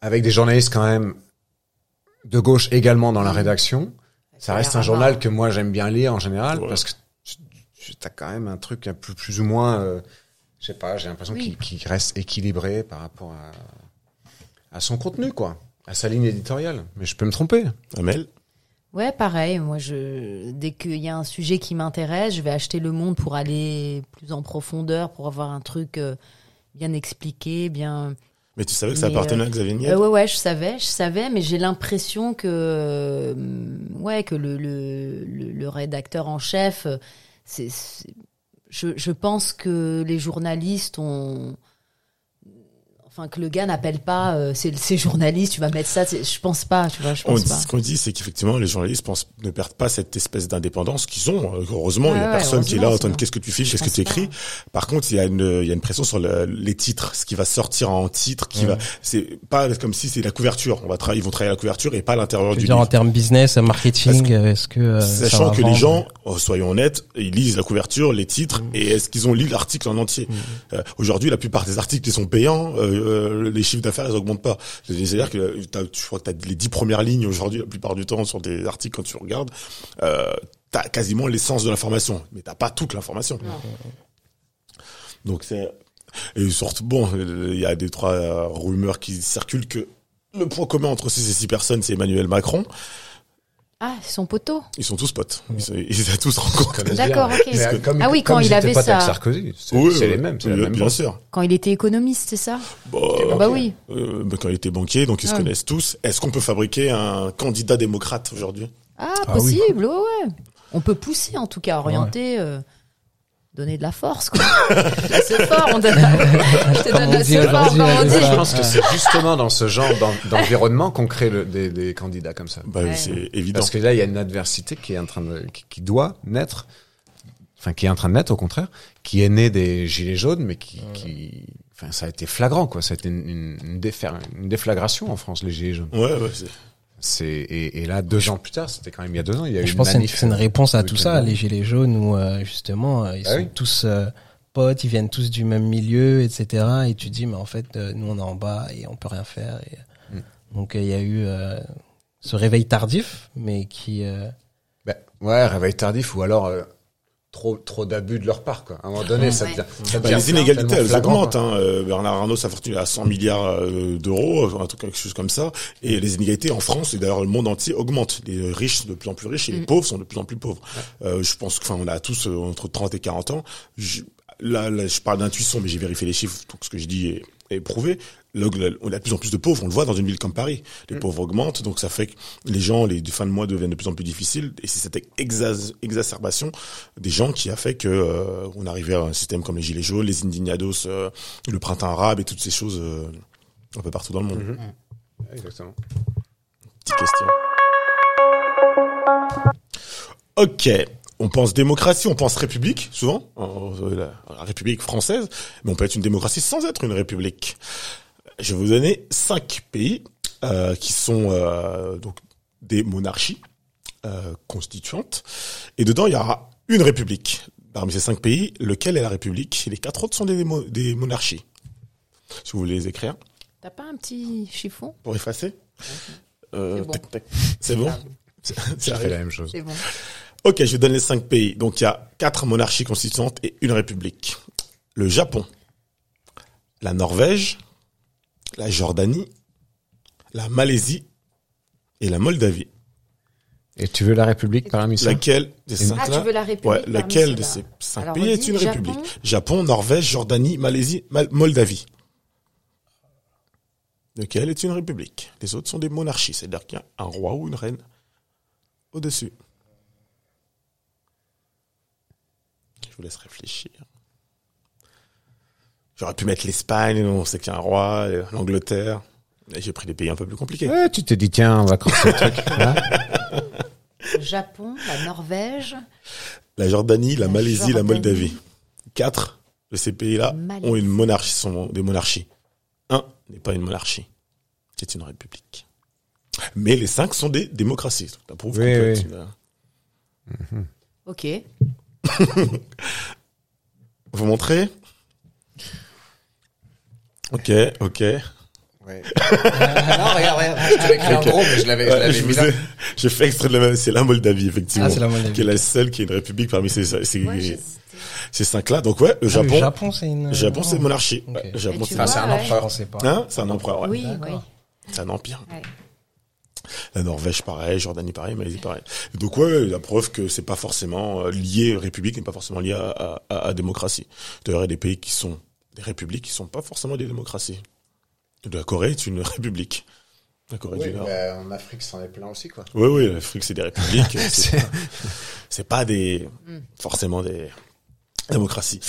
avec des journalistes quand même de gauche également dans la rédaction. Ça reste un journal que moi j'aime bien lire en général Ouais. parce que tu as quand même un truc un peu plus ou moins, euh, je sais pas, j'ai l'impression Oui. qu'il qu'il reste équilibré par rapport à, à son contenu, quoi, à sa ligne éditoriale. Mais je peux me tromper. Amel? Ouais, pareil. Moi, je dès qu'il y a un sujet qui m'intéresse, je vais acheter Le Monde pour aller plus en profondeur, pour avoir un truc euh, bien expliqué, bien. Mais tu savais que ça appartenait euh, à Xavier Niel Euh, ouais, ouais, je savais, je savais, mais j'ai l'impression que, euh, ouais, que le le, le, le rédacteur en chef, euh, c'est- je, je pense que les journalistes ont, Enfin, que le gars n'appelle pas, euh, c'est c'est journaliste, tu vas mettre ça. Je pense pas, tu vois, je On pense dit- pas. ce qu'on dit, c'est qu'effectivement, les journalistes pensent, ne perdent pas cette espèce d'indépendance qu'ils ont. Euh, Heureusement, il y a Ouais, ouais, personne qui est là, en train qu'est-ce que tu filmes, Je qu'est-ce que tu pas. écris. Par contre, il y a une, il y a une pression sur le- les titres, ce qui va sortir en titre, qui va, c'est pas comme si c'est la couverture. On va travailler, ils vont travailler la couverture et pas l'intérieur Tu du veux dire en livre. termes business, marketing, euh, est-ce que euh, Sachant que les gens, oh, soyons honnêtes, ils lisent la couverture, les titres, Mm. et est-ce qu'ils ont lu l'article en entier? Euh, Aujourd'hui, la plupart des articles qui sont payants, euh, euh, les chiffres d'affaires, ils augmentent pas. C'est-à-dire que tu crois que t'as les dix premières lignes aujourd'hui, la plupart du temps, sur des articles quand tu regardes, euh, t'as quasiment l'essence de l'information, mais t'as pas toute l'information. Donc c'est et surtout bon, il y a des trois rumeurs qui circulent que le point commun entre ces six personnes, c'est Emmanuel Macron. Ah, c'est son poteau. Ils sont tous potes. Ils, sont- ils ont tous rencontrés. D'accord, ok. Mais, euh, comme- Ah oui, quand comme il ils avait potes avec sa- Sarkozy, c'est Oui, c'est oui, les mêmes, c'est la même bien sûr. Quand il était économiste, c'est ça Bon, Ah bah oui. euh, bah, quand il était banquier, donc ils se Ouais. connaissent tous. Est-ce qu'on peut fabriquer un candidat démocrate aujourd'hui? Ah, Ah oui. possible, ouais, ouais. On peut pousser, en tout cas, orienter, euh, donner de la force, quoi. (laughs) c'est fort, on donne, je te donne aujourd'hui, comme on dit. Je pense que c'est justement dans ce genre d'en- d'environnement qu'on crée le- des, des candidats comme ça. Bah Ouais. c'est évident. Parce que là, il y a une adversité qui est en train de, qui, qui doit naître, enfin qui est en train de naître au contraire, qui est née des gilets jaunes, mais qui, qui, enfin ça a été flagrant quoi. Ça a été une, une, une défer- une déflagration en France les gilets jaunes. Ouais, ouais, c'est- et, et là deux ans plus tard, c'était quand même il y a deux ans, il y a Je une pense que c'est une- réponse à tout ça, les gilets jaunes, où euh, justement euh, ils Ah sont oui. tous euh, potes, ils viennent tous du même milieu, etc. Et tu dis, mais en fait, nous on est en bas et on peut rien faire. Et, Mm. Donc il y a eu ce réveil tardif, mais qui Ben, ouais, réveil tardif ou alors trop trop d'abus de leur part quoi. À un moment donné, ça Ouais. devient, Bah, les inégalités, elles augmentent. Hein. Euh, Bernard Arnault, sa fortune est à 100 milliards euh, d'euros, un truc quelque chose comme ça. Et les inégalités en France et d'ailleurs le monde entier augmentent. Les riches sont de plus en plus riches et les Mm. pauvres sont de plus en plus pauvres. Euh, je pense que, enfin, on a tous euh, entre 30 et 40 ans. Je, là, là, je parle d'intuition, mais j'ai vérifié les chiffres. Tout ce que je dis est, est prouvé. Le- le- on a de plus en plus de pauvres. On le voit dans une ville comme Paris. Les pauvres augmentent, donc ça fait que les gens, les fins de mois deviennent de plus en plus difficiles. Et c'est cette exa- exacerbation des gens qui a fait que euh, on arrivait à un système comme les gilets jaunes, les indignados, euh, le printemps arabe et toutes ces choses euh, un peu partout dans le monde. Mhm. Exactement. Petite question. Ok. On pense démocratie, on pense république, souvent, euh, la, la République française, mais on peut être une démocratie sans être une république. Je vais vous donner cinq pays euh, qui sont euh, donc des monarchies euh, constituantes, et dedans il y aura une république. Parmi ces cinq pays, lequel est la république? Les quatre autres sont des, mo- des monarchies. Si vous voulez les écrire, T'as pas un petit chiffon? Pour effacer? Euh, C'est bon. tac, tac. C'est bon? J'ai C'est (laughs) fait la même chose. C'est bon. Ok, je donne les cinq pays. Donc il y a quatre monarchies constituantes et une république. Le Japon, la Norvège, la Jordanie, la Malaisie et la Moldavie. Et tu veux la République parmi ça Laquelle des cinq Ah, tu là veux la République Ouais, parmi laquelle de ces cinq Alors, pays est une Japon république? Japon, Norvège, Jordanie, Malaisie, Mal- Moldavie. Lequel est une république? Les autres sont des monarchies, c'est-à-dire qu'il y a un roi ou une reine au-dessus. Vous laisse réfléchir. J'aurais pu mettre l'Espagne, on sait qu'il y a un roi, euh, l'Angleterre. Et J'ai pris des pays un peu plus compliqués. Ouais, tu t'es dit tiens, on va le truc. Hein Le Japon, la Norvège. La Jordanie, la, La Malaisie, la. Moldavie. Quatre de ces pays-là ont une monarchie, sont des monarchies. Un n'est pas une monarchie. C'est une république. Mais les cinq sont des démocraties. Donc, Ça prouve Oui, oui. une- Ok. (laughs) Vous montrez Ok, ok. Ouais. (laughs) non, regarde, regarde. En Ok. gros, mais je l'avais, je Ouais, l'avais mis là. ai- J'ai fait extrait de la même. C'est la Moldavie, effectivement. Ah, c'est la Moldavie. Qui est la seule qui est une république parmi ces, ces, Ouais, ces cinq-là. Donc ouais, le Ah, Japon. le Japon, c'est une. le Japon, c'est une monarchie. Ok. Ouais, le Japon, c'est Enfin, c'est un empereur. On sait pas. Hein C'est un empereur, ouais. Oui, oui. C'est un empire. Ouais. La Norvège, pareil. Jordanie, pareil. Malaisie, pareil. Donc ouais, la preuve que c'est pas forcément euh, lié, république n'est pas forcément lié à, à, démocratie. D'ailleurs, il y a des pays qui sont des républiques qui sont pas forcément des démocraties. La Corée est une (laughs) république. La Corée Oui, du Nord. bah, en Afrique, c'en est plein aussi, quoi. Oui, oui, l'Afrique, c'est des républiques. (laughs) c'est pas- pas des, Mm. forcément des démocraties.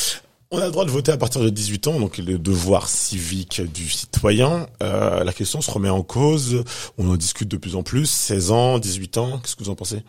On a le droit de voter à partir de 18 ans, donc le devoir civique du citoyen. Euh, la question se remet en cause. On en discute de plus en plus. 16 ans, 18 ans, qu'est-ce que vous en pensez?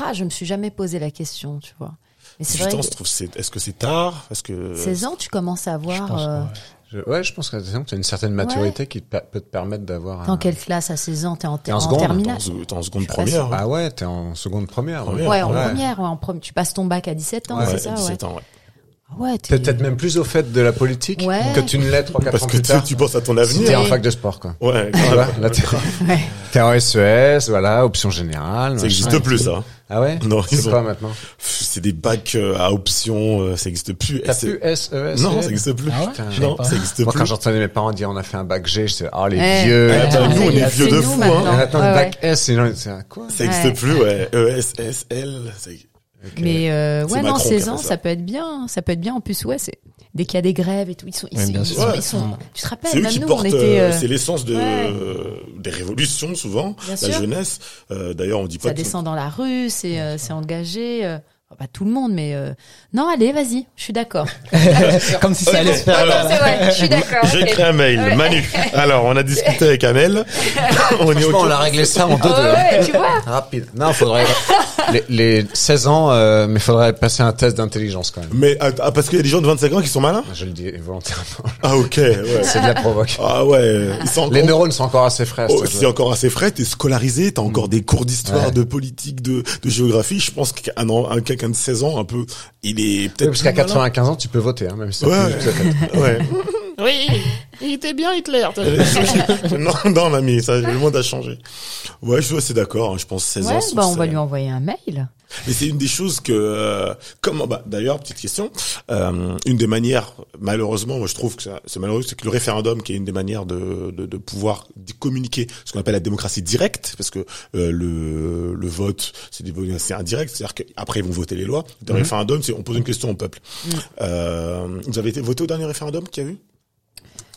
Ah, je me suis jamais posé la question, tu vois. Mais c'est 18 vrai ans, que je trouve, c'est, est-ce que c'est tard? Est-ce que 16 ans, tu commences à Je avoir... pense, euh, ouais. Je, ouais, je pense que tu as une certaine maturité qui te peut te permettre d'avoir. Dans un- quelle classe à 16 ans T'es en, T'es en en seconde, terminale T'es en, t'es en seconde première. hein. Ah ouais, t'es en seconde première. Première. Ouais, en Ouais. première, ouais, en prom- tu passes ton bac à 17 ans, Ouais, c'est ça, ouais. 17 ans, ouais. Ah Ouais, t'es- T'es peut-être même plus au fait de la politique Ouais. que tu ne l'es 3-4 Parce ans que plus tu, tard. tu penses à ton avenir. t'es en fac de sport, quoi. Ouais, Tu vois, là, t'es, Ouais. t'es en SES, voilà, option générale. ça machin n'existe et plus, ça. Ah ouais? Non, C'est ils ont- quoi maintenant? C'est des bacs euh, à option, euh, ça n'existe plus. T'as C'est- plus SES? Non, ça n'existe plus. Ah ouais Non, ça n'existe Moi, plus. quand j'entendais mes parents dire on a fait un bac G, je disais, oh, les Eh, vieux. ouais, Attends, nous, on est vieux de fou, maintenant. hein. Maintenant, ouais. bac S, c'est c'est quoi? Ça n'existe Ouais. plus, ouais. E, S, S, L. Mais euh, ouais, non, Macron qui a 16 fait ans, ça. ça. peut être bien. Ça peut être bien. En plus, ouais, c'est dès qu'il y a des grèves et tout, ils sont, ils, ils sont, Ouais. ils sont- Tu te rappelles, même nous, on était. euh, euh, c'est l'essence de, ouais. des révolutions, souvent. Bien la sûr. jeunesse. Euh, d'ailleurs, on dit pas ça descend dans la rue, c'est euh, c'est engagé. Enfin, pas tout le monde, mais euh, non, allez, vas-y, je suis d'accord. (laughs) Comme si ça allait se faire. Ouais, non, c'est vrai, je suis d'accord. J'ai écrit un mail, Ouais. Manu. (laughs) Alors, on a discuté avec Amel. (laughs) on est Franchement, ok. on a réglé ça en deux, deux. ouais, tu vois. Rapide. Non, faudrait, les, les 16 ans, euh, mais faudrait passer un test d'intelligence quand même. Mais ah, parce qu'il y a des gens de 25 ans qui sont malins? Je le dis volontairement. Ah ok, ouais. C'est de la provoque. Ah ouais, ils sont Les encore, neurones sont encore assez frais. oh, c'est encore assez frais, t'es scolarisé, t'as encore des cours d'histoire, Ouais. de politique, de, de géographie. Je pense qu'un an- un quelqu'un de 16 ans, un peu, il est Oui, peut-être parce qu'à plus malin. 95 ans, tu peux voter, hein, même si Ouais, plus ouais. (laughs) Oui, il était bien Hitler. (laughs) non, non, l'ami, ça, le monde a changé. Ouais, je suis assez d'accord. hein, je pense 16 Ouais, ans. bah on va lui envoyer un mail. Mais c'est une des choses que, euh, comment, bah, d'ailleurs, petite question, euh, une des manières, malheureusement, moi je trouve que c'est malheureux, c'est que le référendum, qui est une des manières de, de, de pouvoir communiquer, ce qu'on appelle la démocratie directe, parce que euh, le, le vote, c'est c'est indirect, c'est-à-dire qu'après ils vont voter les lois. Le référendum, c'est on pose une question au peuple. Euh, vous avez été voté au dernier référendum qu'il y a eu?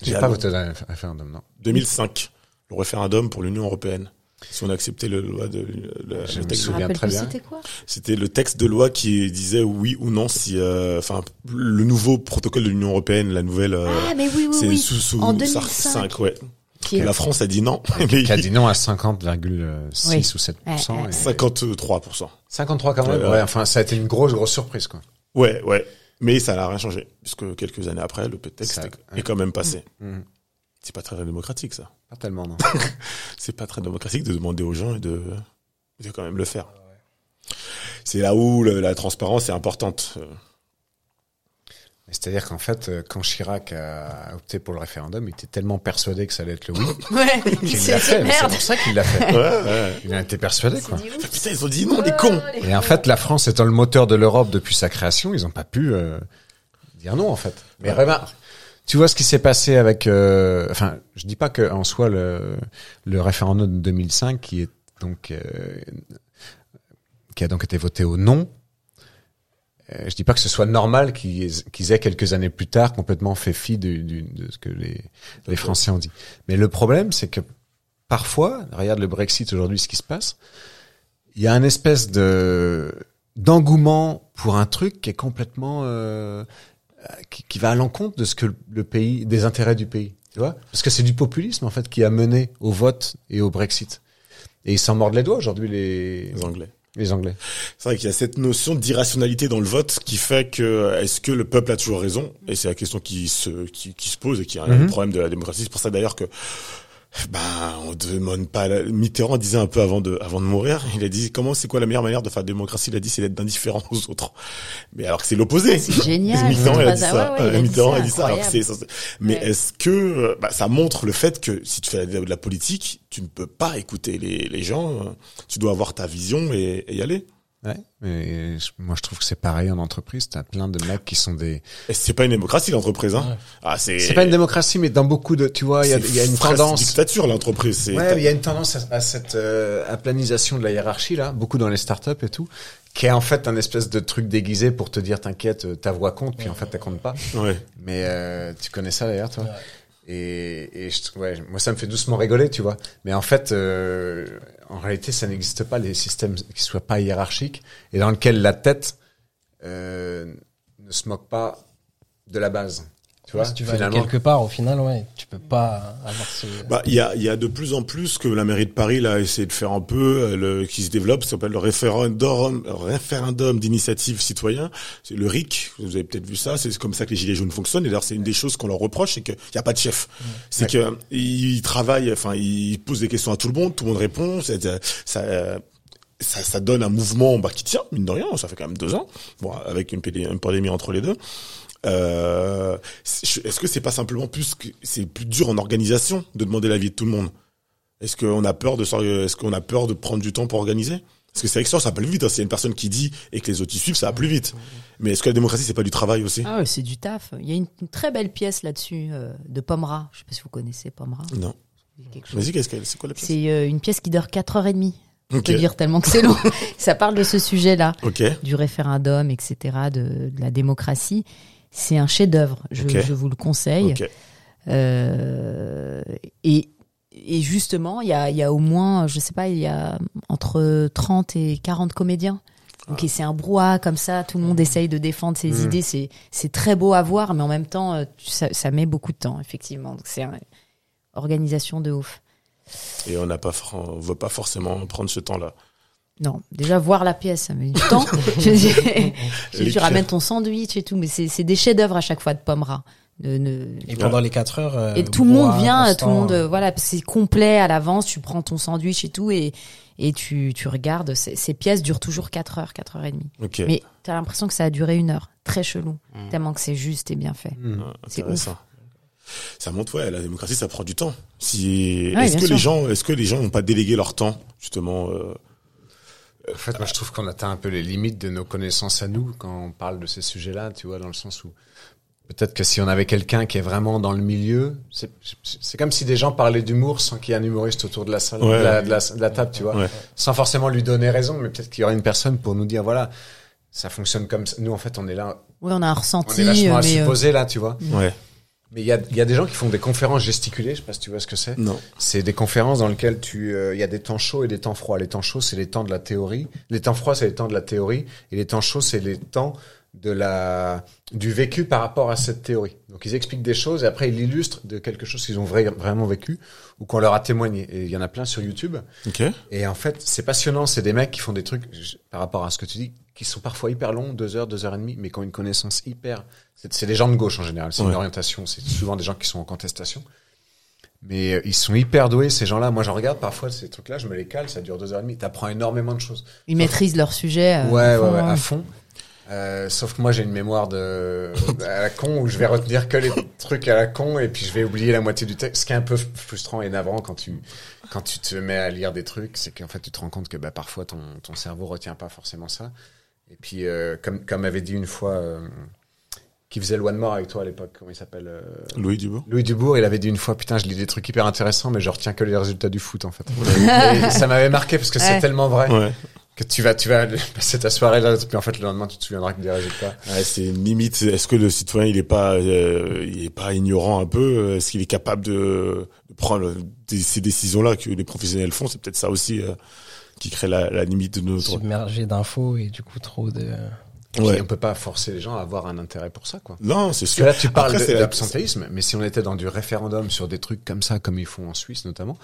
J'ai pas voté dans le référendum, non. 2005, le référendum pour l'Union européenne. Si on a accepté le loi de le, Je le texte me souviens rappelle très bien. c'était quoi. C'était le texte de loi qui disait oui ou non si, euh, enfin, le nouveau protocole de l'Union européenne, la nouvelle, euh, Ah, mais oui, oui, c'est oui. sous, sous En Sar- 2005. 5, ouais. Qui est- La France a dit non, mais (laughs) Qui a dit non à 50,6 Oui. ou 7%. Ouais, ouais. et- 53%. 53 quand même. Ouais, Ouais, enfin, ça a été une grosse, grosse surprise, quoi. Ouais, ouais. Mais ça n'a rien changé, puisque quelques années après, le texte Ça- est, est quand même passé. Mhm. C'est pas très démocratique, ça. Pas tellement, non. (laughs) C'est pas très démocratique de demander aux gens et de, de quand même le faire. C'est là où le- la transparence est importante. C'est-à-dire qu'en fait, euh, quand Chirac a opté pour le référendum, il était tellement persuadé que ça allait être le oui (laughs) Ouais, (laughs) qu'il c'est l'a fait. C'est pour ça qu'il l'a fait. Ouais, ouais. Il a été persuadé, quoi. Putain, ils ont dit non, les cons. Et en fait, la France étant le moteur de l'Europe depuis sa création, ils ont pas pu euh, dire non, en fait. Mais remarque, tu vois ce qui s'est passé avec... euh, enfin, je dis pas que en soi, le, le référendum de 2005, qui est donc... euh, qui a donc été voté au non, euh, je dis pas que ce soit normal qu'ils aient quelques années plus tard complètement fait fi du- de ce que les, les Français ont dit. Mais le problème, c'est que parfois, regarde le Brexit aujourd'hui, ce qui se passe, il y a un espèce de d'engouement pour un truc qui est complètement euh, qui, qui va à l'encontre de ce que le pays, des intérêts du pays, tu vois Parce que c'est du populisme en fait qui a mené au vote et au Brexit. Et ils s'en mordent les doigts aujourd'hui les Les Anglais. les Anglais. C'est vrai qu'il y a cette notion d'irrationalité dans le vote qui fait que est-ce que le peuple a toujours raison? Et c'est la question qui se qui, qui se pose et qui est un Mhm. problème de la démocratie. C'est pour ça d'ailleurs que ben on demande pas. la- Mitterrand disait un peu avant de avant de mourir, il a dit comment c'est quoi la meilleure manière de faire la démocratie? Il a dit c'est d'être indifférent aux autres. Mais alors que c'est l'opposé. C'est génial. Mitterrand il a dit ça. Ouais, ouais, il a dit Mitterrand ça, a dit ça. Alors que mais Ouais. est-ce que bah, ça montre le fait que si tu fais de la politique, tu ne peux pas écouter les les gens. Tu dois avoir ta vision et, et y aller. Ouais. Mais je- moi je trouve que c'est pareil en entreprise. T'as plein de mecs qui sont des. C'est pas une démocratie l'entreprise, hein. Ouais. Ah, c'est. C'est pas une démocratie, mais dans beaucoup de, tu vois, il y a, c'est il y a une tendance. dictature l'entreprise. C'est. Ouais, mais il y a une tendance à, à cette euh, aplanisation de la hiérarchie là, beaucoup dans les startups et tout, qui est en fait un espèce de truc déguisé pour te dire t'inquiète, euh, ta voix compte, puis en fait elle compte pas. Ouais. Mais euh, tu connais ça d'ailleurs toi? Ouais. Et, je, ouais, moi ça me fait doucement rigoler, tu vois. Mais en fait, euh, en réalité, ça n'existe pas les systèmes qui soient pas hiérarchiques et dans lequel la tête euh, ne se moque pas de la base. Tu vois, si tu vas aller finalement. quelque part, au final, ouais, tu peux pas avoir ce. Bah, il y a, il y a de plus en plus que la mairie de Paris là essaie de faire un peu, euh, le, qui se développe, ça s'appelle le référendum, référendum d'initiative citoyen. C'est le RIC. Vous avez peut-être vu ça. C'est comme ça que les gilets jaunes fonctionnent. Et d'ailleurs, c'est une des choses qu'on leur reproche, c'est qu'il n'y a pas de chef. C'est que ils travaillent, enfin, ils posent des questions à tout le monde, tout le monde répond. C'est- Ça, ça, ça donne un mouvement bah, qui tient, mine de rien. Ça fait quand même deux ans, bon, avec une, pédé- une pandémie entre les deux. Euh, c'est- Est-ce que c'est pas simplement plus que c'est plus dur en organisation de demander l'avis de tout le monde? Est-ce qu'on a peur de est-ce qu'on a peur de prendre du temps pour organiser? Parce que c'est vrai que ça, ça va plus vite. Hein. A une personne qui dit et que les autres y suivent, ça va plus vite. Mais est-ce que la démocratie c'est pas du travail aussi? Ah ouais, c'est du taf. Il y a une, une très belle pièce là-dessus euh, de Pomera. Je sais pas si vous connaissez Pomera. Non. Vas-y, qu'est-ce qu'elle c'est quoi la pièce? C'est euh, une pièce qui dure 4h30. On peut dire tellement que c'est long. (laughs) Ça parle de ce sujet-là, du référendum, etc., de, de la démocratie. C'est un chef-d'œuvre. Je, Ok. je vous le conseille. Ok. Euh, et, et justement, il y a, il y a au moins, je sais pas, il y a entre 30 et 40 comédiens. Donc et c'est un brouhaha comme ça, tout le monde essaye de défendre ses Mm. idées. C'est très beau à voir, mais en même temps, euh, ça, ça met beaucoup de temps, effectivement. Donc c'est une organisation de ouf. Et on n'a pas, on veut pas forcément prendre ce temps-là. Non, déjà voir la pièce, ça met du temps. (laughs) je (laughs) tu ramènes ton sandwich et tout, mais c'est des chefs-d'œuvre à chaque fois de Pomera. De, de- Et pendant les 4 heures. euh, Et tout le monde vient, tout le monde, euh, voilà, c'est complet à l'avance. Tu prends ton sandwich et tout, et et tu tu regardes. Ces, ces pièces durent toujours 4 heures, 4 heures et demie. Mais t'as l'impression que ça a duré une heure. Très chelou, tellement que c'est juste et bien fait. Mm. Ah, C'est intéressant. Ça montre ouais, la démocratie, ça prend du temps. Si Ouais, est-ce que sûr. les gens, est-ce que les gens n'ont pas délégué leur temps justement euh, En fait, moi, je trouve qu'on atteint un peu les limites de nos connaissances à nous quand on parle de ces sujets-là, tu vois, dans le sens où peut-être que si on avait quelqu'un qui est vraiment dans le milieu, c'est comme si des gens parlaient d'humour sans qu'il y ait un humoriste autour de la salle, Ouais. de, la, de la- de la table, tu vois, Ouais. sans forcément lui donner raison, mais peut-être qu'il y aurait une personne pour nous dire, voilà, ça fonctionne comme ça. Nous, en fait, on est là, Oui, on a un on ressenti, est vachement à mais euh, supposer là, tu vois. Ouais. Mais il y a, il y a des gens qui font des conférences gesticulées, je sais pas si tu vois ce que c'est. Non. C'est des conférences dans lesquelles tu, euh, il y a des temps chauds et des temps froids. Les temps chauds, c'est les temps de la théorie. Les temps froids, c'est les temps de la théorie. Et les temps chauds, c'est les temps de la, du vécu par rapport à cette théorie. Donc, ils expliquent des choses et après, ils l'illustrent de quelque chose qu'ils ont vrai- vraiment vécu ou qu'on leur a témoigné. Et il y en a plein sur YouTube. Ok. Et en fait, c'est passionnant. C'est des mecs qui font des trucs, par rapport à ce que tu dis, qui sont parfois hyper longs, deux heures, deux heures et demie, mais qui ont une connaissance hyper. C'est des gens de gauche en général. C'est Ouais. une orientation. C'est souvent des gens qui sont en contestation. Mais euh, ils sont hyper doués, ces gens-là. Moi, j'en regarde parfois ces trucs-là, je me les cale, ça dure deux heures et demie. T'apprends énormément de choses. ils maîtrisent leur sujet. euh, ouais, à fond, ouais, ouais, hein. à fond. Euh, sauf que moi, j'ai une mémoire de à la con où je vais retenir que les trucs à la con et puis je vais oublier la moitié du texte. Ce qui est un peu frustrant et navrant quand tu quand tu te mets à lire des trucs, c'est qu'en fait, tu te rends compte que bah, parfois ton ton cerveau retient pas forcément ça. Et puis, euh, comme comme avait dit une fois. Euh, qui faisait le One More avec toi à l'époque, comment il s'appelle euh, Louis Dubourg. Louis Dubourg, il avait dit une fois, putain, je lis des trucs hyper intéressants, mais je retiens que les résultats du foot, en fait. Et ça m'avait marqué parce que c'est tellement vrai Ouais. que tu vas, tu vas (laughs) passer ta soirée là, puis en fait, le lendemain, tu te souviendras que des résultats. Ouais, c'est une limite. Est-ce que le citoyen il est pas, euh, il est pas ignorant un peu? Est-ce qu'il est capable de, de prendre des- ces décisions-là que les professionnels font? C'est peut-être ça aussi euh, qui crée la, la limite de notre. submergé d'infos et du coup trop de. Et puis, Ouais. on peut pas forcer les gens à avoir un intérêt pour ça, quoi. Non, c'est Parce que sûr. là, tu parles Après, de- mais si on était dans du référendum sur des trucs comme ça, comme ils font en Suisse notamment,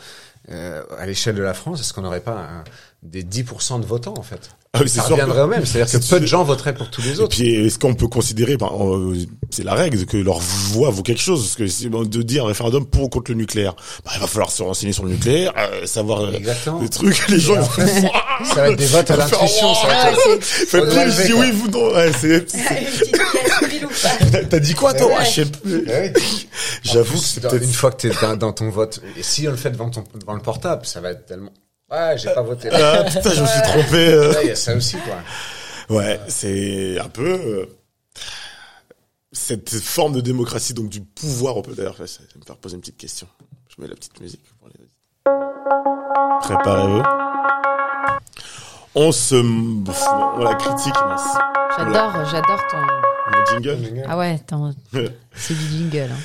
euh, à l'échelle de la France, est-ce qu'on n'aurait pas un- des 10% de votants, en fait? Ah oui, c'est Ça sûr. reviendrait au même, c'est-à-dire que peu de gens voteraient pour tous les Et autres. puis, est-ce qu'on peut considérer, ben, euh, c'est la règle, que leur voix vaut quelque chose Parce que si, bon, de dire un référendum pour ou contre le nucléaire, ben, il va falloir se renseigner sur le nucléaire, euh, savoir euh, Exactement. des trucs. Les gens, Et en fait, ça va être des votes à (laughs) l'intuition, ça va être- Faites On plus, je dis oui, vous non. Ouais, c'est, face. t'as- dit quoi, toi? Ouais. Ah, Je sais plus. Ouais. J'avoue que c'est peut-être. une fois que t'es dans, dans ton vote, et si on le fait devant ton devant le portable, ça va être tellement. Ouais, j'ai pas voté. Ah, putain, je me suis trompé. euh. Là, il y a ça aussi, quoi. Ouais, c'est un peu euh, cette forme de démocratie, donc du pouvoir. On peut d'ailleurs, ça, ça va me faire poser une petite question. Je mets la petite musique pour les Préparez-vous. On se, on la critique, mais c'est- J'adore, j'adore ton. le jingle. Ah ouais, ton- (laughs) c'est du jingle. hein.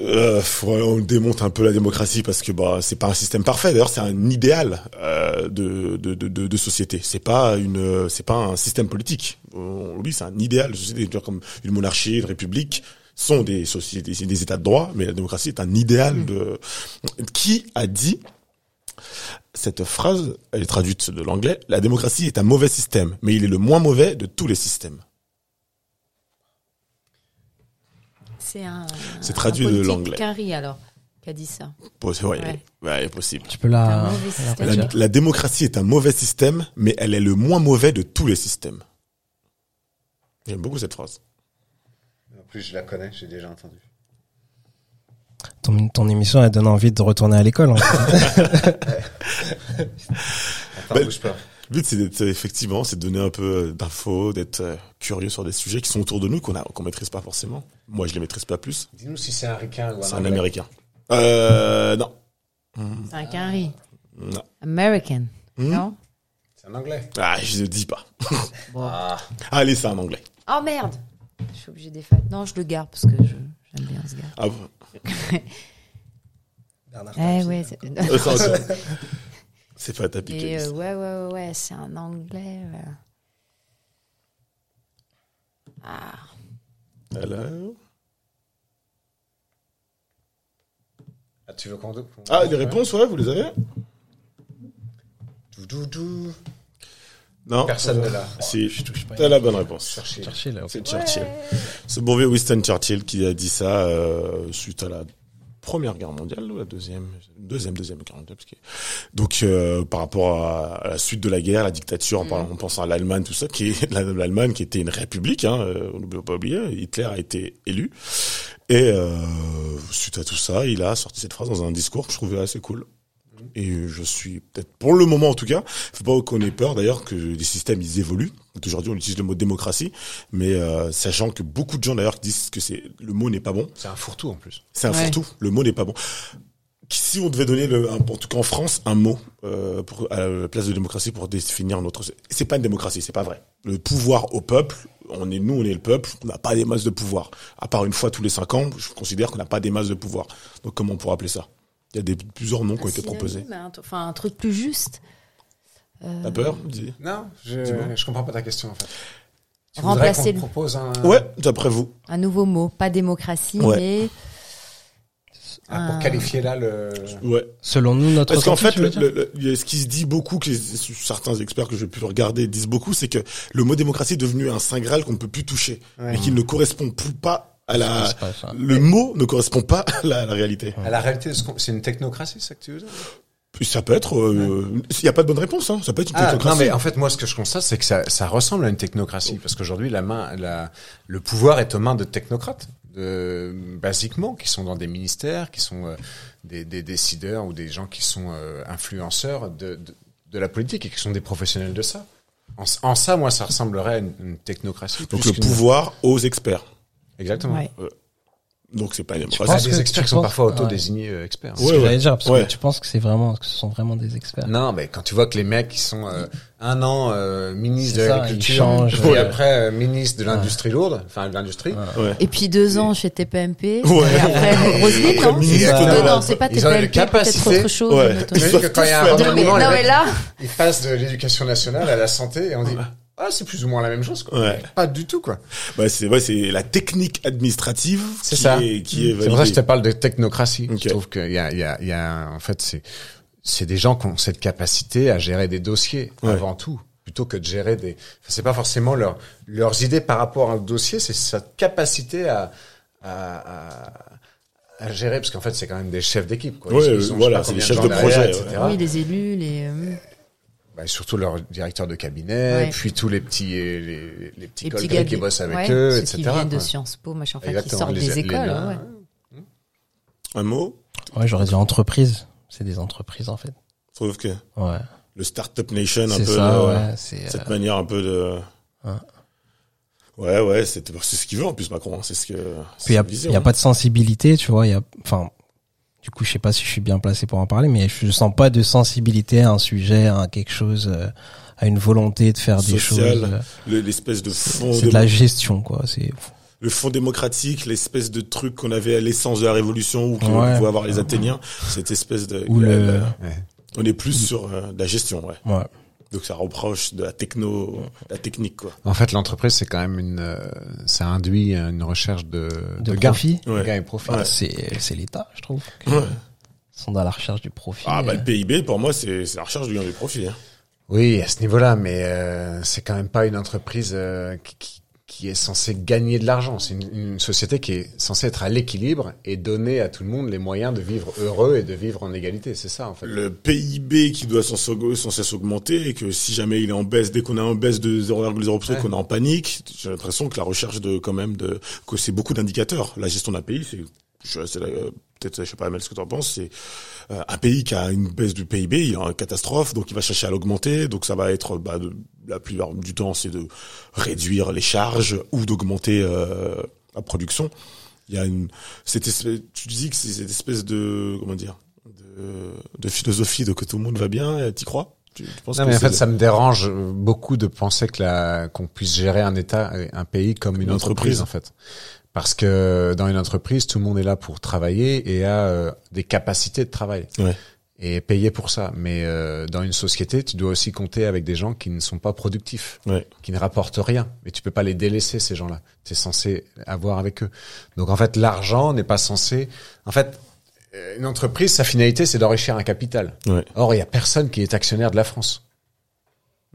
Euh, faut- on démonte un peu la démocratie parce que bah c'est pas un système parfait. D'ailleurs, c'est un idéal euh, de, de, de, de, de société. C'est pas une, c'est pas un système politique. On- Oui, c'est un idéal de société, comme une monarchie, une république sont des sociétés, c'est des états de droit, mais la démocratie est un idéal de. Qui a dit cette phrase Elle est traduite de l'anglais. La démocratie est un mauvais système, mais il est le moins mauvais de tous les systèmes. C'est un. C'est traduit un de l'anglais. Carrie, alors, qui a dit ça. Poss- Ouais, Ouais. ouais, possible. Tu peux Un la, la la démocratie est un mauvais système, mais elle est le moins mauvais de tous les systèmes. J'aime beaucoup cette phrase. En plus, je la connais, j'ai déjà entendu. ton, ton émission, elle donne envie de retourner à l'école. en fait. (laughs) Attends, Ben- bouge pas. Le but, c'est d'être, euh, effectivement, c'est de donner un peu euh, d'infos, d'être euh, curieux sur des sujets qui sont autour de nous, qu'on a, qu'on maîtrise pas forcément. Moi, je les maîtrise pas plus. Dis-nous si c'est un ricain ou un C'est un américain. Euh, non. C'est un Carrie. Non. American. Hmm? Non? C'est un anglais. Ah, je ne dis pas. (laughs) Bon. Ah. Allez, c'est un anglais. Oh merde Je suis obligée des fêtes. Non, je le garde parce que je j'aime bien ce gars. Ah, bon? Eh ouais, c'est- Euh, c'est pas ta Et euh, ouais, ouais, ouais, ouais, c'est un anglais. ouais. Ah, Alors Ah, tu veux qu'on... Ah, des réponses, ouais, vous les avez? Dou, dou, dou. Non. Personne ne l'a. Si, Je touche pas. t'as la bonne réponse. Churchill. C'est Churchill. Ce bon vieux Winston Churchill qui a dit ça euh, suite à la première guerre mondiale ou la deuxième deuxième deuxième guerre mondiale parce que donc euh, par rapport à, à la suite de la guerre la dictature en, parlant- en pensant à l'Allemagne tout ça qui est la- l'Allemagne qui était une république hein, euh, on ne peut pas oublier Hitler a été élu. Et euh, suite à tout ça il a sorti cette phrase dans un discours que je trouvais assez cool et je suis peut-être pour le moment en tout cas faut pas qu'on ait peur d'ailleurs que les systèmes ils évoluent. Aujourd'hui on utilise le mot démocratie. Mais euh, sachant que beaucoup de gens d'ailleurs disent que c'est le mot n'est pas bon. C'est un fourre-tout en plus. c'est un Ouais. fourre-tout. Le mot n'est pas bon. Si on devait donner le, un- en tout cas en France un mot euh, pour à la place de démocratie pour définir notre c'est pas une démocratie c'est pas vrai. Le pouvoir au peuple on est nous on est le peuple on n'a pas des masses de pouvoir. À part une fois tous les cinq ans je considère qu'on n'a pas des masses de pouvoir. Donc comment on pourrait appeler ça? Il y a des plusieurs noms qui ont été proposés Enfin, un truc plus juste. Euh, t'as peur dis Non, je, je comprends pas ta question en fait. Tu Remplacer qu'on le- propose un... ouais d'après vous Un nouveau mot, pas démocratie, Ouais. mais Ah, pour qualifier là le... ouais Selon nous, notre Parce qu'en fait, le, le- le- ce qui se dit beaucoup, que les- certains experts que j'ai pu regarder disent beaucoup, c'est que le mot démocratie est devenu un saint graal qu'on ne peut plus toucher, Ouais. mais qui ne correspond plus pas à la. Ça. Le mot ne correspond pas à la, à la réalité. À la réalité, c'est une technocratie, c'est ça que tu veux dire? Ça peut être. euh, Il n'y a pas de bonne réponse. Hein. Ça peut être une Ah, technocratie. non, mais en fait, moi, ce que je constate, c'est que ça, ça ressemble à une technocratie, parce qu'aujourd'hui, la main, la, le pouvoir est aux mains de technocrates, de, basiquement, qui sont dans des ministères, qui sont euh, des, des décideurs ou des gens qui sont euh, influenceurs de, de, de la politique et qui sont des professionnels de ça. En, en ça, moi, ça ressemblerait à une, une technocratie. Donc plus le pouvoir aux experts. Exactement. Ouais. Donc c'est pas y démocratie. a penses des que- experts sont parfois ouais. auto-désignés euh, experts. C'est ce Ouais, que ouais. j'allais dire, parce Ouais. que tu penses que c'est vraiment, que ce sont vraiment des experts. Non, mais quand tu vois que les mecs qui sont euh, un an euh, ministre de C'est l'agriculture, ouais. après euh, ministre de l'industrie lourde, enfin de l'industrie, Ouais. Et puis deux ans chez TPMP. Ouais. Et après, Roselyne, Après, non C'est- Non, c'est pas Ils ont la TPMP, peut-être autre chose. Ouais. que quand il y a un faire. Non, mais, remaniement, les ils passent de l'éducation nationale à la santé et on dit ah c'est plus ou moins la même chose quoi. Ouais. Pas du tout quoi. Bah, c'est ouais, c'est la technique administrative C'est qui ça. est qui est C'est pour ça que je te parle de technocratie. Je trouve qu'il y a, il y a, il y a en fait c'est c'est des gens qui ont cette capacité à gérer des dossiers Ouais. avant tout plutôt que de gérer des enfin, c'est pas forcément leur leurs idées par rapport à un dossier c'est cette capacité à à, à à gérer parce qu'en fait c'est quand même des chefs d'équipe quoi. Ouais, Ils- ont, voilà, c'est des chefs de derrière, projet, etc. oui, les élus, les. Euh, Bah, surtout leur directeur de cabinet, Ouais. puis tous les petits les, les petits les petits gars qui bossent avec ouais, eux, ceux etc. qui viennent de. Sciences Po, machin, enfin, qui Exactement, sortent les- des les écoles. ouais. Un mot. Ouais, j'aurais dit entreprise. C'est des entreprises, en fait. Sauf que Ouais. le startup nation un peu. ça, euh, cette euh, manière un peu de Ouais. ouais ouais c'est c'est ce qu'il veut en plus Macron hein, c'est ce que Puis il y a, y a hein. pas de sensibilité, tu vois. Il y a, enfin, du coup, je sais pas si je suis bien placé pour en parler, mais je sens pas de sensibilité à un sujet, à quelque chose, euh, à une volonté de faire des choses. euh, Le- l'espèce de fond C'est de la gestion, quoi. C'est le fond démocratique, l'espèce de truc qu'on avait à l'essence de la révolution ou qu'on Ouais. pouvait avoir les Athéniens, cette espèce de. Ou le, Ouais. On est plus sur euh, la gestion, ouais. ouais. Donc ça reproche de la techno, de la technique, quoi. En fait, l'entreprise, c'est quand même une, euh, ça induit une recherche de, De gains. profit. De Ouais. gains et profit. Ouais. C'est, c'est l'État, je trouve. Ouais. Ils sont dans la recherche du profit. Ah bah le PIB, pour moi, c'est c'est la recherche du gain du profit. Hein. Oui, à ce niveau-là, mais euh, c'est quand même pas une entreprise euh, qui, qui, qui est censée gagner de l'argent. C'est une, une société qui est censée être à l'équilibre et donner à tout le monde les moyens de vivre heureux et de vivre en égalité. C'est ça, en fait. Le PIB qui doit sans, sans cesse augmenter et que si jamais il est en baisse, dès qu'on est en baisse de 0,0%, Ouais. qu'on est en panique, j'ai l'impression que la recherche de quand même de que c'est beaucoup d'indicateurs. La gestion d'un pays, c'est je c'est la- euh, peut-être je sais pas Amel ce que tu en penses, c'est euh, un pays qui a une baisse du PIB, il est en catastrophe, donc il va chercher à l'augmenter, donc ça va être bah, de- la plupart du temps c'est de réduire les charges ou d'augmenter euh, la production. Il y a une cette espèce, tu dis que c'est cette espèce de comment dire de, de philosophie de que tout le monde va bien, tu crois? Tu, tu penses Non, mais en fait, ça me dérange beaucoup de penser que la qu'on puisse gérer un État, un pays comme une, Une entreprise, entreprise. en fait. Parce que dans une entreprise, tout le monde est là pour travailler et a euh, des capacités de travail Ouais. et payé pour ça. Mais euh, dans une société, tu dois aussi compter avec des gens qui ne sont pas productifs, Ouais. qui ne rapportent rien. Mais tu peux pas les délaisser ces gens-là. Tu es censé avoir avec eux. Donc en fait, l'argent n'est pas censé. En fait, euh, une entreprise, sa finalité, c'est d'enrichir un capital. Ouais. Or, il y a personne qui est actionnaire de la France.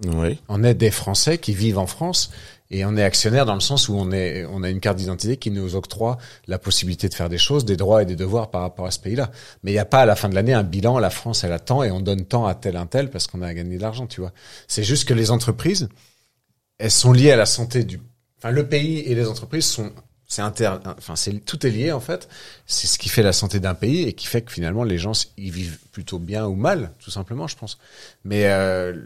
Ouais. On est des Français qui vivent en France et on est actionnaire dans le sens où on est, on a une carte d'identité qui nous octroie la possibilité de faire des choses, des droits et des devoirs par rapport à ce pays-là. Mais il n'y a pas à la fin de l'année un bilan, la France elle a tant et on donne tant à tel un tel parce qu'on a gagné de l'argent, tu vois. C'est juste que les entreprises, elles sont liées à la santé du, enfin le pays et les entreprises sont, c'est inter, enfin c'est tout est lié en fait. C'est ce qui fait la santé d'un pays et qui fait que finalement les gens ils vivent plutôt bien ou mal, tout simplement, je pense. Mais euh,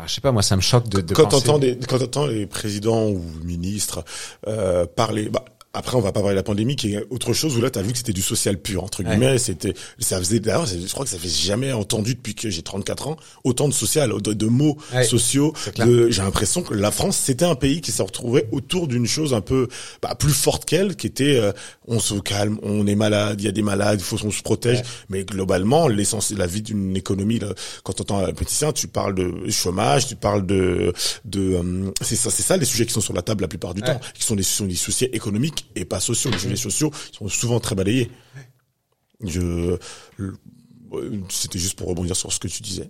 ah, je sais pas, moi, ça me choque de, de quand penser- t'entends des, quand t'entends les présidents ou ministres euh, parler, bah, après on va pas parler de la pandémie qui est autre chose où là t'as vu que c'était du social pur entre Ouais. guillemets, c'était, ça faisait d'ailleurs, je crois que ça fait jamais entendu depuis que j'ai 34 ans autant de social, de, de mots Ouais, sociaux. de- J'ai l'impression que la France c'était un pays qui s'est retrouvé autour d'une chose un peu bah, plus forte qu'elle, qui était euh, on se calme, on est malade, il y a des malades, il faut qu'on se protège, Ouais. mais globalement l'essence, la vie d'une économie, là, quand tu entends un politicien, tu parles de chômage, tu parles de, de, euh, c'est ça, c'est ça les sujets qui sont sur la table la plupart du temps, qui sont des, sont des soucis économiques et pas sociaux. Les sujets sociaux sont souvent très balayés. Je, c'était juste pour rebondir sur ce que tu disais.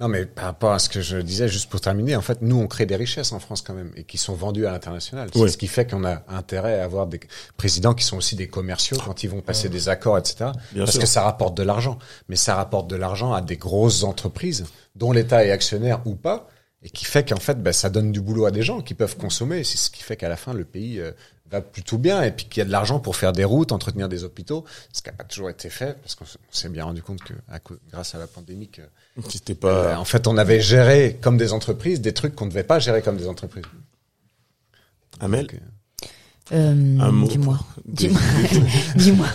Non, mais par rapport à ce que je disais, juste pour terminer, en fait, nous, on crée des richesses en France quand même et qui sont vendues à l'international. C'est ce qui fait qu'on a intérêt à avoir des présidents qui sont aussi des commerciaux quand ils vont passer des accords, etc. Bien parce sûr. que ça rapporte de l'argent. Mais ça rapporte de l'argent à des grosses entreprises dont l'État est actionnaire ou pas et qui fait qu'en fait, ben, ça donne du boulot à des gens qui peuvent consommer. C'est ce qui fait qu'à la fin, le pays euh, va plutôt bien et puis qu'il y a de l'argent pour faire des routes, entretenir des hôpitaux, ce qui n'a pas toujours été fait parce qu'on s'est bien rendu compte que à cause- grâce à la pandémie que C'était euh, pas. en fait, on avait géré comme des entreprises des trucs qu'on ne devait pas gérer comme des entreprises. Amel, Donc, euh, Euh, un mot. Dis-moi. (laughs) Dis-moi. Dis-moi.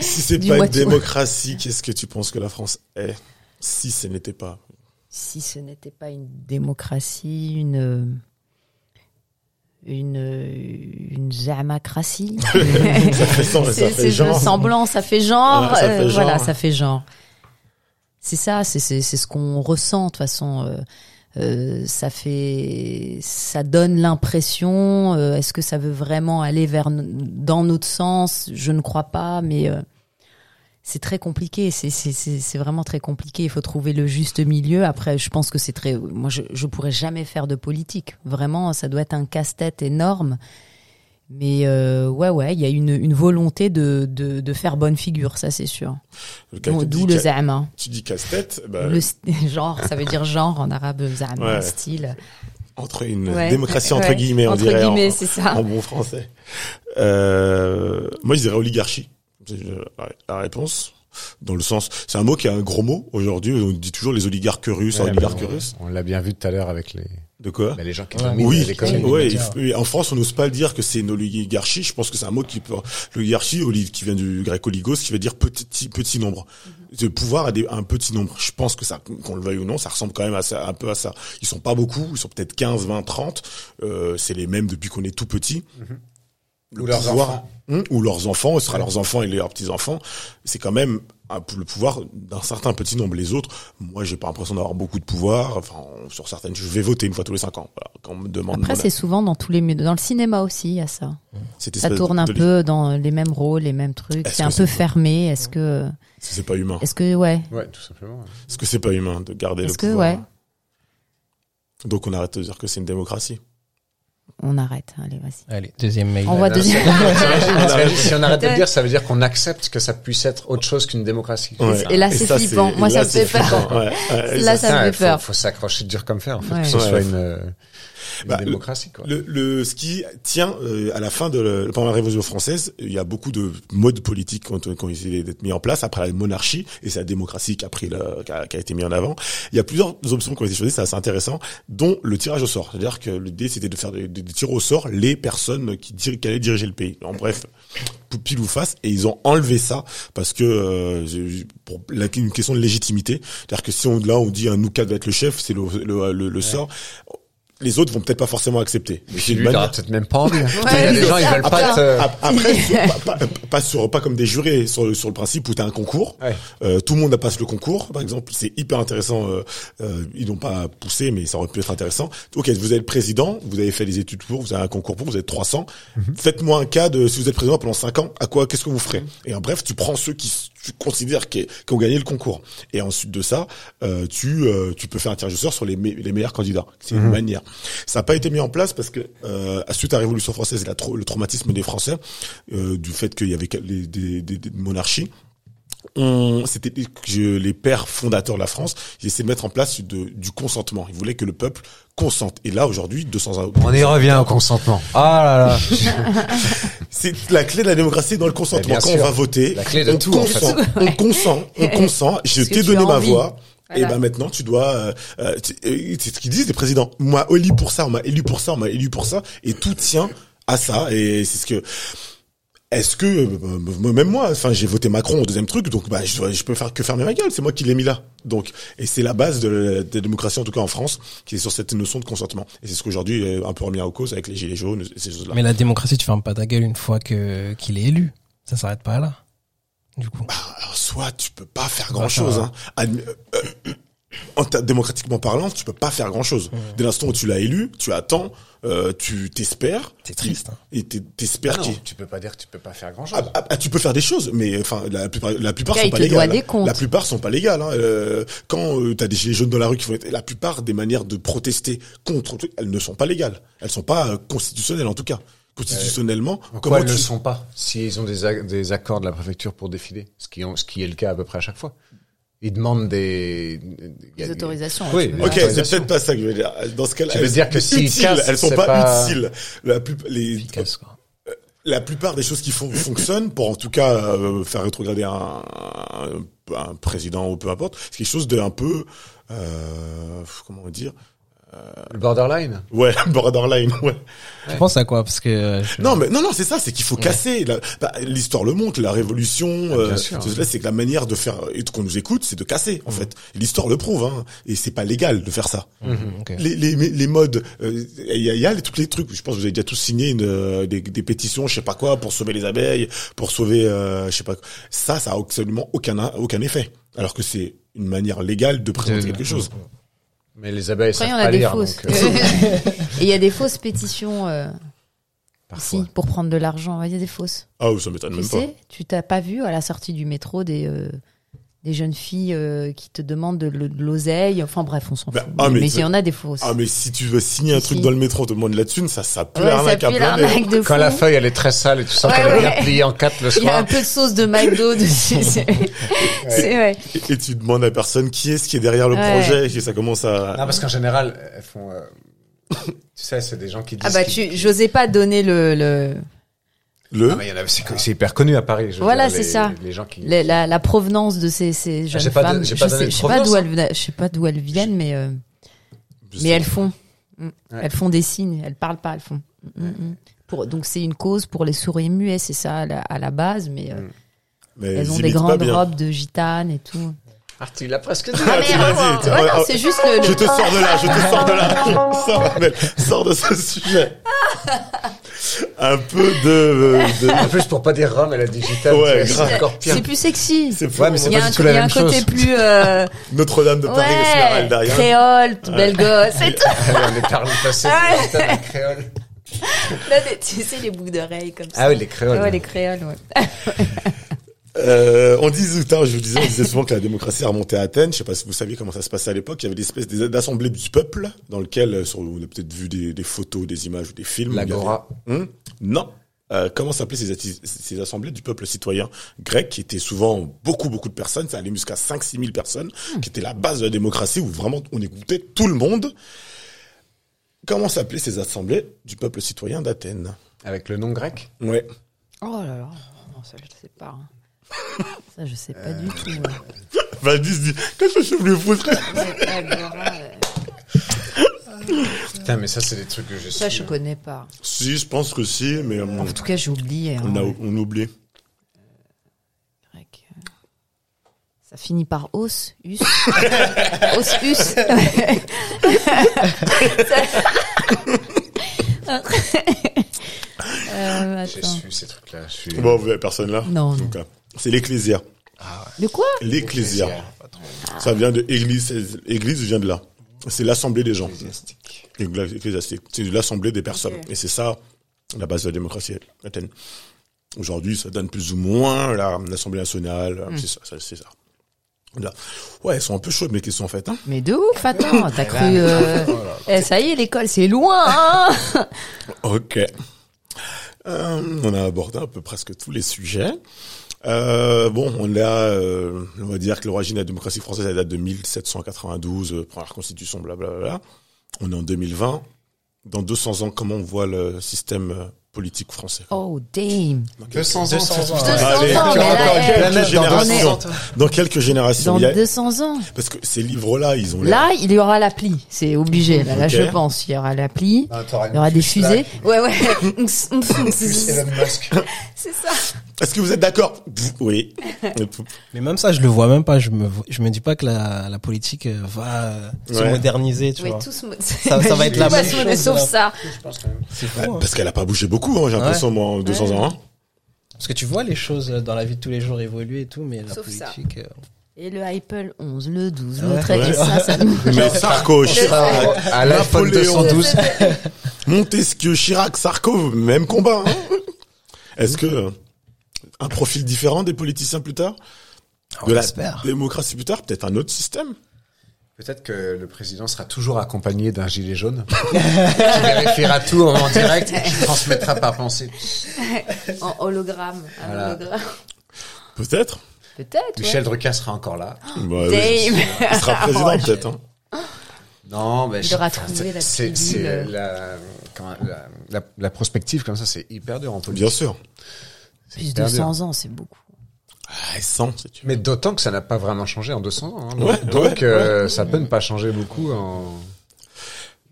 Si c'est pas une démocratie, qu'est-ce que tu penses que la France est Si ce n'était pas? Si ce n'était pas une démocratie, une une une zamacratie. (laughs) Ça fait, ça genre. semblant, ça fait genre. Ça fait euh. Voilà, ça fait genre. C'est ça, c'est c'est c'est ce qu'on ressent de toute façon. euh, euh, ça fait, ça donne l'impression. euh, Est-ce que ça veut vraiment aller vers dans notre sens? Je ne crois pas, mais euh, c'est très compliqué. C'est vraiment très compliqué. Il faut trouver le juste milieu. Après, je pense que c'est très. Moi, je je pourrais jamais faire de politique. Vraiment, ça doit être un casse-tête énorme. Mais euh, ouais, ouais, il y a une, une volonté de, de, de faire bonne figure, ça c'est sûr. D'où le zama. Tu dis casse-tête, bah, Le (laughs) genre, ça veut dire genre en arabe, zama, Ouais. style. entre une Ouais, démocratie entre ouais, guillemets, on entre dirait guillemets, en, c'est ça. en bon français. Euh, moi, je dirais oligarchie. C'est la- réponse, dans le sens, c'est un mot qui est un gros mot aujourd'hui. On dit toujours les oligarques russes, ouais, oligarques on- russes. On l'a bien vu tout à l'heure avec les. De quoi Mais les gens qui Ouais. Oui, il- oui, en France, on n'ose pas le dire que c'est une oligarchie. Je pense que c'est un mot qui peut, l'oligarchie, oli- qui vient du grec oligos, qui veut dire petit, petit nombre. Le pouvoir a des, un petit nombre. Je pense que ça, qu'on le veuille ou non, ça ressemble quand même à ça, un peu à ça. Ils sont pas beaucoup, ils sont peut-être 15, 20, 30. Euh, c'est les mêmes depuis qu'on est tout petit. Le Ou leurs pouvoir- enfants. Hum, ou leurs enfants, ce sera leurs enfants et leurs petits-enfants. C'est quand même le pouvoir d'un certain petit nombre. Les autres, moi, j'ai pas l'impression d'avoir beaucoup de pouvoir. Enfin, sur certaines, je vais voter une fois tous les cinq ans. Voilà, quand on me demande Après, c'est souvent dans tous les milieux. Dans le cinéma aussi, il y a ça. Cette Ça tourne un peu dans les mêmes rôles, les mêmes trucs. C'est un peu fermé. Est-ce que, C'est pas humain. est-ce que, ouais. Ouais, tout simplement. ouais. Est-ce que c'est pas humain de garder le Est-ce que, pouvoir ouais. Donc on arrête de dire que c'est une démocratie. On arrête. Allez, vas-y. Allez, deuxième mail. (laughs) On voit deuxième. Si on arrête de le dire, ça veut dire qu'on accepte que ça puisse être autre chose qu'une démocratie. Ouais. Et là, c'est flippant. Moi, ça me fait peur. Ouais, Là, ça- ça me fait peur. Faut, faut s'accrocher dur comme fer, en fait, Ouais. que ce Ouais. soit une, euh, une Bah, démocratie, quoi. Le, le ce qui tient euh, à la fin de le- pendant la Révolution française, il y a beaucoup de modes politiques qui ont, qui ont essayé d'être mis en place après la monarchie et c'est la démocratie qui a pris le, qui a, qui a été mis en avant. Il y a plusieurs options qui ont été choisies, c'est assez intéressant, dont le tirage au sort. C'est-à-dire que l'idée c'était de faire des, des, tirs au sort les personnes qui, qui allaient diriger le pays. En bref, pile ou face et ils ont enlevé ça parce que euh, pour la, une question de légitimité. C'est-à-dire que si on là on dit un quatre va être le chef, c'est le, le, le, le sort. Les autres vont peut-être pas forcément accepter. Mais c'est une manière- peut-être même pas envie. hein. Il y Ouais, a des c'est gens, ils veulent pas Après, te... Ap- Après, sur- pas, pas, pas sur pas comme des jurés sur le, sur le principe où t'as un concours. Ouais. Euh, tout le monde passe le concours, par exemple. C'est hyper intéressant. Euh, euh, ils n'ont pas poussé, mais ça aurait pu être intéressant. Ok, vous êtes président, vous avez fait les études pour, vous avez un concours pour, vous êtes 300. Faites-moi un cas de si vous êtes président pendant 5 ans, à quoi, qu'est-ce que vous ferez? Et en bref, tu prends ceux qui tu considères qui, qui ont gagné le concours. Et ensuite de ça, euh, tu euh, tu peux faire un tirage au sort sur les, me- les meilleurs candidats. C'est une manière. Ça n'a pas été mis en place parce que euh, suite à la Révolution française et la le traumatisme des Français euh, du fait qu'il y avait des, des- des monarchies on, c'était que les pères fondateurs de la France, ils essaient de mettre en place de- du consentement. Ils voulaient que le peuple consente. Et là, aujourd'hui, 200 ans. On y revient au consentement. Ah là là. (laughs) C'est la clé de la démocratie dans le consentement. Quand sûr. on va voter, La clé de on tout, en consent, on consent, (laughs) on consent. Je t'ai donné ma voix. Voilà. Et ben maintenant, tu dois. euh, euh, euh, c'est ce qu'ils disent les présidents. On m'a élu pour ça, on m'a élu pour ça, on m'a élu pour ça, et tout tient à ça. Et c'est ce que. Est-ce que euh, même moi, enfin, j'ai voté Macron au deuxième truc, donc bah je, peux faire que fermer ma gueule. C'est moi qui l'ai mis là. Donc, et c'est la base de la, de la démocratie en tout cas en France, qui est sur cette notion de consentement. Et c'est ce qu'aujourd'hui est un peu remis en cause avec les gilets jaunes, et ces choses-là. Mais la démocratie, tu fermes pas ta gueule une fois que qu'il est élu. Ça s'arrête pas là. Du coup. Alors, soit tu peux pas faire Bah, grand chose. Hein. Admi- euh, euh, démocratiquement parlant, tu peux pas faire grand chose. Dès l'instant où tu l'as élu, tu attends, euh, tu t'espères. C'est triste, hein. Et t'es- t'espères Ah tu peux pas dire que tu peux pas faire grand chose. Ah, ah, ah, tu peux faire des choses, mais enfin la plupart, la plupart sont pas légales. La plupart sont pas légales. Hein. Euh, quand euh, t'as des gilets jaunes dans la rue qui font, la plupart des manières de protester contre, elles ne sont pas légales. Elles sont pas euh, constitutionnelles en tout cas. Constitutionnellement, Pourquoi comment elles ne tu le sont pas S'ils ont des, ac- des accords de la préfecture pour défiler, ce qui, ont, ce qui est le cas à peu près à chaque fois. Ils demandent des... Des autorisations. Oui. Ok, c'est peut-être pas ça que je veux dire. Dans ce cas-là, Tu veux elles- dire que s'ils utiles, cassent, elles sont pas, pas- utiles. La, plus, les, Efficace, quoi. la plupart des choses qui font, fonctionnent pour en tout cas euh, faire rétrograder un, un, un président ou peu importe, c'est quelque chose de un peu euh, comment dire Le borderline ouais (laughs) borderline ouais Tu penses à quoi Parce que euh, je- non mais non non c'est ça c'est qu'il faut casser bah, l'histoire le montre la révolution euh, bien sûr. c'est que la manière de faire et qu'on nous écoute c'est de casser en fait l'histoire le prouve hein, et c'est pas légal de faire ça Mhm, ok. les, les, les modes, euh, il y a, y a les- tous les trucs. Je pense que vous avez déjà tous signé une, euh, des, des pétitions, je sais pas quoi, pour sauver les abeilles, pour sauver, euh, je sais pas. quoi. Ça, ça a absolument aucun aucun effet. Alors que c'est une manière légale de présenter quelque chose. Mais les abeilles Après, savent pas a des lire, fausses. donc, euh, (laughs) Et (laughs) il y a des fausses pétitions euh, ici pour prendre de l'argent. Il y a des fausses. Ah, oui, ça m'étonne pas. sais, tu t'as pas vu à la sortie du métro des euh, des jeunes filles euh, qui te demandent de, l'oseille. Enfin bref, on s'en Bah, fout. ah, mais mais il y en a des fausses. Ah, mais si tu veux signer un Si, truc dans le métro, on te demande la thune, ça, ça pue Ouais, ça l'arnaque à pue plein nez. l'arnaque de Quand fou. la feuille elle est très sale et tu sens Ouais, qu'elle est bien pliée en quatre le Il y a un soir. peu de sauce de McDo (laughs) dessus. C'est vrai. Et, et tu demandes à personne qui est ce qui est derrière le Ouais. projet, et ça commence à. Non parce qu'en général elles font. euh, (coughs) tu sais c'est des gens qui disent. Ah bah tu, j'osais pas donner le, le le. Ah, mais il y en a- c'est c'est hyper connu à Paris. je Voilà, dire, c'est les- ça. Les gens qui. la, la, la provenance de ces, ces jeunes pas de- femmes. je pas sais, je pas d'où hein. elles, je sais pas d'où elles viennent, mais euh, mais elles font. Mm. Ouais. Elles font des signes, elles parlent pas, elles font. Mm, mm. Pour, donc c'est une cause pour les sourds et muets, c'est ça à la, à la base, mais euh. Mais elles ont des grandes robes de gitanes et tout. Ah, tu l'as presque dit. Ah, tu l'as dit. Ouais, non, Ah, c'est juste le. le- Je te sors de là, je te sors de là. (laughs) Sors, Amel, sors de ce sujet. (laughs) Un peu de, de En plus, pour pas dire Rome, elle a digital. Ouais, c'est grave. encore pire. C'est plus sexy. c'est Ouais, mais c'est Il y a pas un, du tout il la y a même un côté chose. plus (laughs) euh, Notre-Dame de Paris, ouais, Esmeralda, rien. créole, tout belle gosse et tout. on est par le passé, Ah. créole. Là, tu sais les boucles d'oreilles comme ça. Ah oui, les créoles. Ouais, les créoles, ouais. Euh, on disait, tout à l'heure, je vous disais, on disait souvent que la démocratie a remonté à Athènes. Je sais pas si vous saviez comment ça se passait à l'époque. Il y avait des espèces d'as- d'assemblées du peuple dans lequel, euh, sur, on a peut-être vu des, des photos, des images ou des films. L'agora. Hum non. Euh, comment s'appelaient ces, assemblées du peuple citoyen grec qui étaient souvent beaucoup beaucoup de personnes, ça allait jusqu'à 5-6 000 personnes, qui était la base de la démocratie où vraiment on écoutait tout le monde. Comment s'appelaient ces assemblées du peuple citoyen d'Athènes? Avec le nom grec? Ouais. Oh là là, non, ça je sais pas. hein. Ça je sais pas du tout. ouais. (laughs) Vas-y, se dit, qu'est-ce que je voulais foutre Ouais, Agora, euh, Putain, mais ça, c'est des trucs que je Ça suis. je connais pas. Si, je pense que si, mais euh, En tout cas j'ai oublié. hein. on a on oublie. Euh, Ça finit par os, us. (laughs) os, us. (laughs) euh, J'ai attends. su ces trucs-là. Je suis. Bon, vous avez personne là Non, En non. tout cas. C'est l'ecclésia. De quoi L'ecclésia. Ça vient de église. Église vient de là. C'est l'assemblée des gens. Ecclésiastique. C'est l'assemblée des personnes. Et c'est ça, la base de la démocratie Athènes. Aujourd'hui, ça donne plus ou moins la- l'Assemblée nationale. Hmm. C'est ça, ça, c'est ça. Là. Ouais, elles sont un peu chaudes mes questions en fait. Hein? Mais de ouf, attends, t'as cru... euh, eh, ça y est, l'école, c'est loin, hein Ok. Euh, on a abordé un peu presque tous les sujets. Euh, bon, on a, euh, on va dire que l'origine de la démocratie française elle date de 1792, euh, première constitution, blablabla. On est en 2020. Dans 200 ans, comment on voit le système euh, politique français? Oh, damn 200 ans. 200 ans. ans, Allez, dans quelques générations. Dans quelques générations. Dans il y a- 200 ans Parce que ces livres-là, ils ont Là, il y aura l'appli, c'est obligé, là, je pense, il y aura l'appli, Ah, il y aura des puce, là, fusées. Ouais, ouais. (laughs) Plus Elon Musk. c'est ça. Est-ce que vous êtes d'accord? Oui. Mais même ça, je le vois même pas. Je me, je me dis pas que la, la politique euh, va se Ouais. moderniser, tu Oui, vois. tout se mo- ça va être la même chose, Sauf ça. Fou, hein. Parce qu'elle a pas bougé beaucoup, hein, j'ai l'impression, moi, en 200 ans. hein. Parce que tu vois les choses dans la vie de tous les jours évoluer et tout, mais la Sauf politique. euh, Et le Apple 11, le 12, Ouais. le 13, Ouais. et ça, ça nous... (laughs) Mais Sarko, Chirac, À l'iPhone Napoléon. 212. Montesquieu, Chirac, Sarko, même combat. hein. (laughs) Est-ce que euh, un profil différent des politiciens plus tard on De la espère. démocratie plus tard Peut-être un autre système Peut-être que le président sera toujours accompagné d'un gilet jaune (laughs) qui vérifiera tout en (laughs) direct et qui transmettra par pensée. en hologramme. Un Voilà. hologramme. Peut-être Peut-être. Michel Drucker sera encore là. Bah, oui. Dame. Il sera président (laughs) peut-être. Hein. Non, mais Il je- aura enfin, trouvé la c'est, pilule. c'est la, comment- la, la, la prospective comme ça, c'est hyper dur en politique. Bien sûr. Plus de dur. 100 ans, c'est beaucoup. Ah, 100, si tu veux. Mais d'autant que ça n'a pas vraiment changé en 200 ans. hein. Ouais, Donc, ouais, euh, ça peut ne pas changer beaucoup en...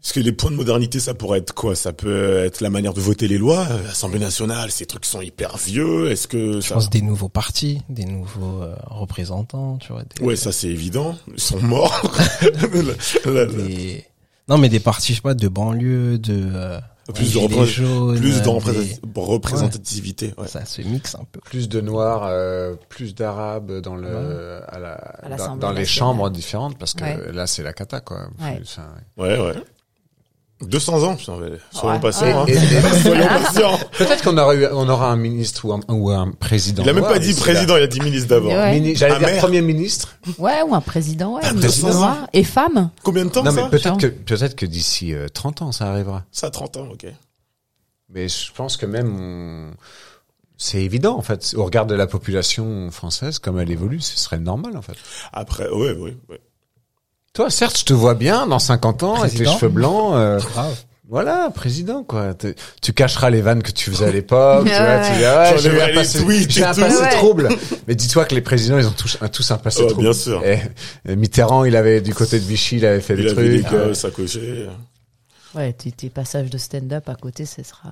Parce que les points de modernité, ça pourrait être quoi? Ça peut être la manière de voter les lois, euh, l'Assemblée nationale, ces trucs sont hyper vieux. Est-ce que Je ça... pense des nouveaux partis, des nouveaux euh, représentants, tu vois. Des, Ouais, ça c'est évident. Ils sont morts. (laughs) (laughs) Des- Non, mais des partis, je sais pas, de banlieue, de euh, Plus de repré- jaunes, Plus de représent- représentativité. Ouais. Ça se mixe un peu. plus de noirs, euh, plus d'arabes dans le, à la, À dans, dans les chambres différentes parce que Ouais. là, c'est la cata, quoi. Ouais. Enfin, Ouais, ouais. 200 ans, putain, mais soyons Ouais. patients. Hein. et- Soyons patients. Peut-être qu'on aura eu, on aura un ministre ou un, ou un président. Il a même pas dit là. président, il a dit ministre d'abord. Mini- J'allais Un dire maire. premier ministre. Ouais, ou un président, ouais. Un ministre président. noir. Et femme. Combien de temps non, ça mais peut-être que, peut-être que d'ici euh, 30 ans, ça arrivera. Ça, 30 ans, ok. Mais je pense que même on- c'est évident, en fait. Au regard de la population française, comme elle évolue, ce serait normal, en fait. Après, ouais, ouais, ouais. Toi, certes, je te vois bien dans 50 ans avec les cheveux blancs. euh, Grave. voilà, président, quoi. Tu cacheras les vannes que tu faisais à l'époque. tu Ouais, vois, tu dis, ah, j'ai un les passé, j'ai un Ouais. trouble. Mais dis-toi que les présidents, ils ont tous, un- tous un passé Ouais, trouble. bien sûr. Et, et Mitterrand, il avait du côté de Vichy, il avait fait Il des avait trucs. Ah gosses à cocher. Ouais, tes, tes passages de stand-up à côté, ce sera.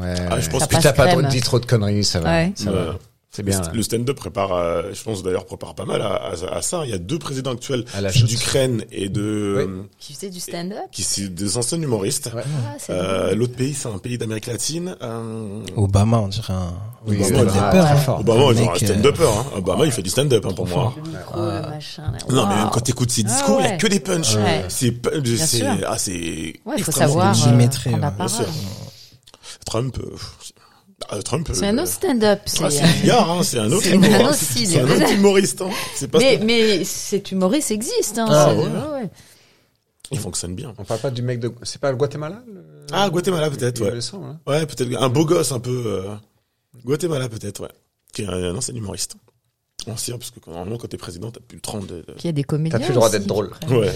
Ouais. Ah, je pense Ça que Puis t'as pas dit trop de conneries, ça va. Ouais. Ça Ouais. va. C'est bien. Le st- Le stand-up prépare, euh, je pense d'ailleurs prépare pas mal à, à- à ça. Il y a deux présidents actuels d'Ukraine et de euh, Qui faisait du stand-up qui sont des anciens humoristes. Ouais. ah, Euh, L'autre pays, c'est un pays d'Amérique latine. Euh, Obama, on dirait un. Oui, Obama, il très fort. Obama, il un stand-upper. Hein. Obama, il fait du stand-up hein, pour moi. Le micro, le machin. là. Non, mais même quand t'écoutes ses Ah discours, il y a que des punchs. Ouais. C'est, pas- c'est, ah, c'est. Ouais, il faut extrêmement savoir euh, prendre la sûr. parole. Trump. Ah, Trump. C'est euh, un autre stand-up. ah, C'est hein, c'est un autre C'est humoriste. un autre style. C'est un autre humoriste. Hein. C'est pas mais, mais cet humoriste existe. Hein, Ah, c'est- ouais. ouais. Il fonctionne bien. On parle pas du mec de, c'est pas le Guatemala? le- Ah, Guatemala peut-être, Il ouais. hein. Ouais, peut-être un beau gosse un peu. Euh... Guatemala peut-être, ouais. Qui est un, un ancien humoriste. Ancien, parce que normalement quand t'es président, t'as plus le 30 de... y a des comédiens. T'as plus le droit aussi d'être drôle. qui Ouais.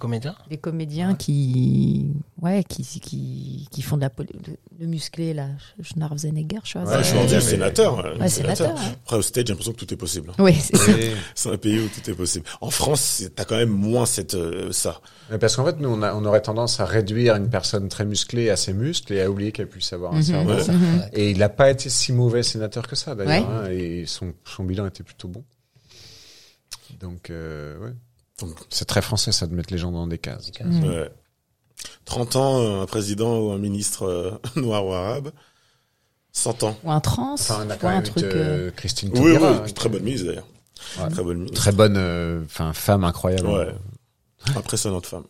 Un comédien Des comédiens qui, ouais, qui, qui, qui font de la poli- de, de musclé là. Schwarzenegger, Ouais, Schwarzenegger. je suis rendu mais- sénateur. ouais, Ouais, sénateur. ouais. Après, au stage, j'ai l'impression que tout est possible. Oui, c'est ça. Et- C'est un pays où tout est possible. En France, t'as quand même moins cette euh, ça. Mais parce qu'en fait, nous, on, a, on aurait tendance à réduire une personne très musclée à ses muscles et à oublier qu'elle puisse avoir un Mhm. cerveau. Ouais. Mhm. Et il n'a pas été si mauvais sénateur que ça, d'ailleurs. Ouais. hein, et son, son bilan était plutôt bon. Donc, euh, ouais. C'est très français, ça, de mettre les gens dans des cases. Ouais. 30 ans, un président ou un ministre euh, (laughs) noir ou arabe. 100 ans. Ou un trans, Enfin, on a ou un truc. eu, euh, euh, Christine Oui, oui, hein, très bonne mise d'ailleurs. Ouais. Très bonne mise. Très bonne, euh, enfin, femme incroyable. Ouais. Impressionnante femme.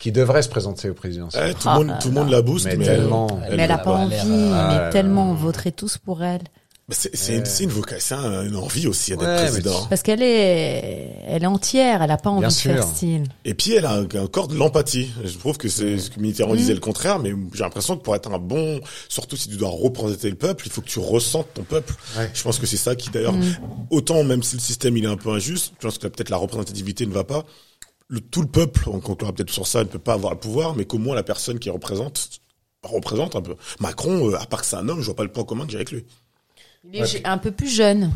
Qui devrait se présenter au présidentiel. Eh, tout, Ah le monde, là tout le monde la booste, Mais mais, tellement. elle mais elle a pas envie, euh, mais tellement on voterait tous pour elle. C'est une, c'est une vocation, c'est une envie aussi d'être Ouais, président. Parce qu'elle est, elle est entière, elle a pas envie Bien de sûr. faire style. Et puis elle a corps de l'empathie. Je trouve que c'est ce que Mitterrand Mm. disait le contraire, mais j'ai l'impression que pour être un bon, surtout si tu dois représenter le peuple, il faut que tu ressentes ton peuple. Ouais. Je pense que c'est ça qui d'ailleurs, autant même si le système il est un peu injuste, je pense que peut-être la représentativité ne va pas. Le, tout le peuple, on conclura peut-être sur ça, ne peut pas avoir le pouvoir, mais qu'au moins la personne qui représente représente un peu. Macron, euh, à part que c'est un homme, je vois pas le point commun que j'ai avec lui. Il est un peu plus jeune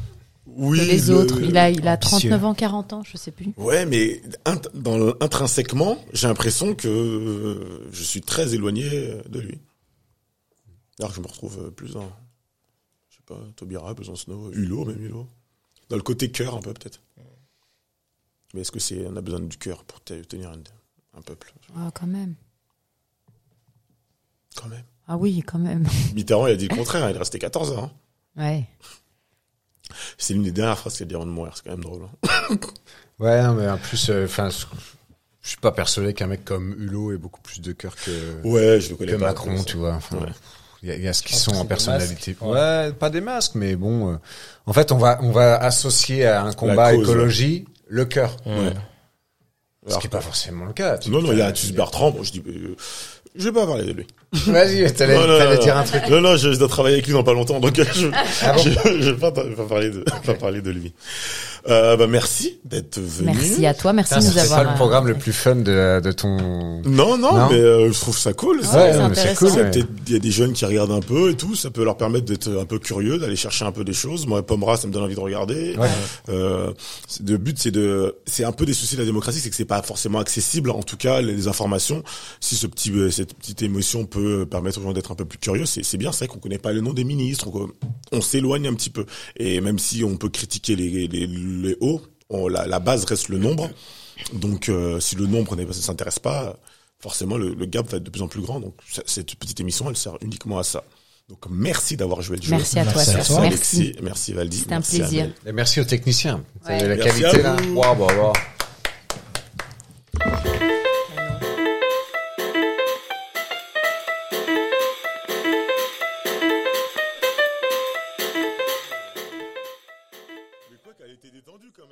Oui, que les le- autres. Il a, il a ambitieux. 39 ans, 40 ans, je sais plus. Ouais, mais int- dans intrinsèquement, j'ai l'impression que euh, je suis très éloigné euh, de lui. Alors je me retrouve euh, plus dans, je sais pas, Taubira, Besancenot, Hulot, même Hulot. Dans le côté cœur un peu peut-être. Mais est-ce que c'est, on a besoin du cœur pour te- tenir un, un peuple? Ah, quand même. Quand même. Ah oui, quand même. Mitterrand, il a dit le contraire, il est resté 14 ans. Ouais. C'est l'une des dernières phrases qu'il a dit avant de mourir, c'est quand même drôle. hein. (laughs) Ouais, non, mais en plus, euh, enfin, je suis pas persuadé qu'un mec comme Hulot ait beaucoup plus de cœur que, Ouais, je le connais que pas. Macron, tu vois. Enfin, Ouais. il y a, il y a ce qui sont en personnalité. masques. Ouais. pas des masques, mais bon. euh, en fait, on va on va associer à un combat cause, écologie le cœur, Ouais. ce Alors qui est pas forcément le cas. tu- Non, non, il y a Atus Bertrand, bon, je dis, euh, je vais pas parler de lui. Vas-y, t'allais Non, non, t'allais non, dire un truc. Non, non, je, je dois travailler avec lui dans pas longtemps, donc euh, je, Ah bon je, je vais pas, pas parler de, pas parler de lui. Euh, bah, merci d'être venu. Merci à toi, merci de nous C'est avoir. pas le programme le plus fun de, de ton. Non, non, Non mais euh, je trouve ça cool. Ouais, ça. c'est mais c'est cool. Ça, ouais. il y a des jeunes qui regardent un peu et tout, ça peut leur permettre d'être un peu curieux, d'aller chercher un peu des choses. Moi, Pomera, ça me donne envie de regarder. Ouais. Euh, c'est- le but, c'est de, c'est un peu des soucis de la démocratie, c'est que c'est pas forcément accessible. En tout cas, les informations. Si ce petit, euh, cette petite émotion peut permettre aux gens d'être un peu plus curieux, c'est, c'est bien. C'est vrai qu'on connaît pas le nom des ministres, on, on s'éloigne un petit peu. Et même si on peut critiquer les, les, les hauts, on- la, la base reste le nombre. Donc, euh, si le nombre ne s'intéresse pas, forcément, le, le gap va être de plus en plus grand. Donc, cette petite émission, elle sert uniquement à ça. Donc, merci d'avoir joué le jeu. Merci à toi, Merci à Serge. toi. Alexis, Merci. merci Valdi. C'était un merci plaisir. Et merci aux techniciens. Ouais. La Merci qualité là. Waouh, bah, bah.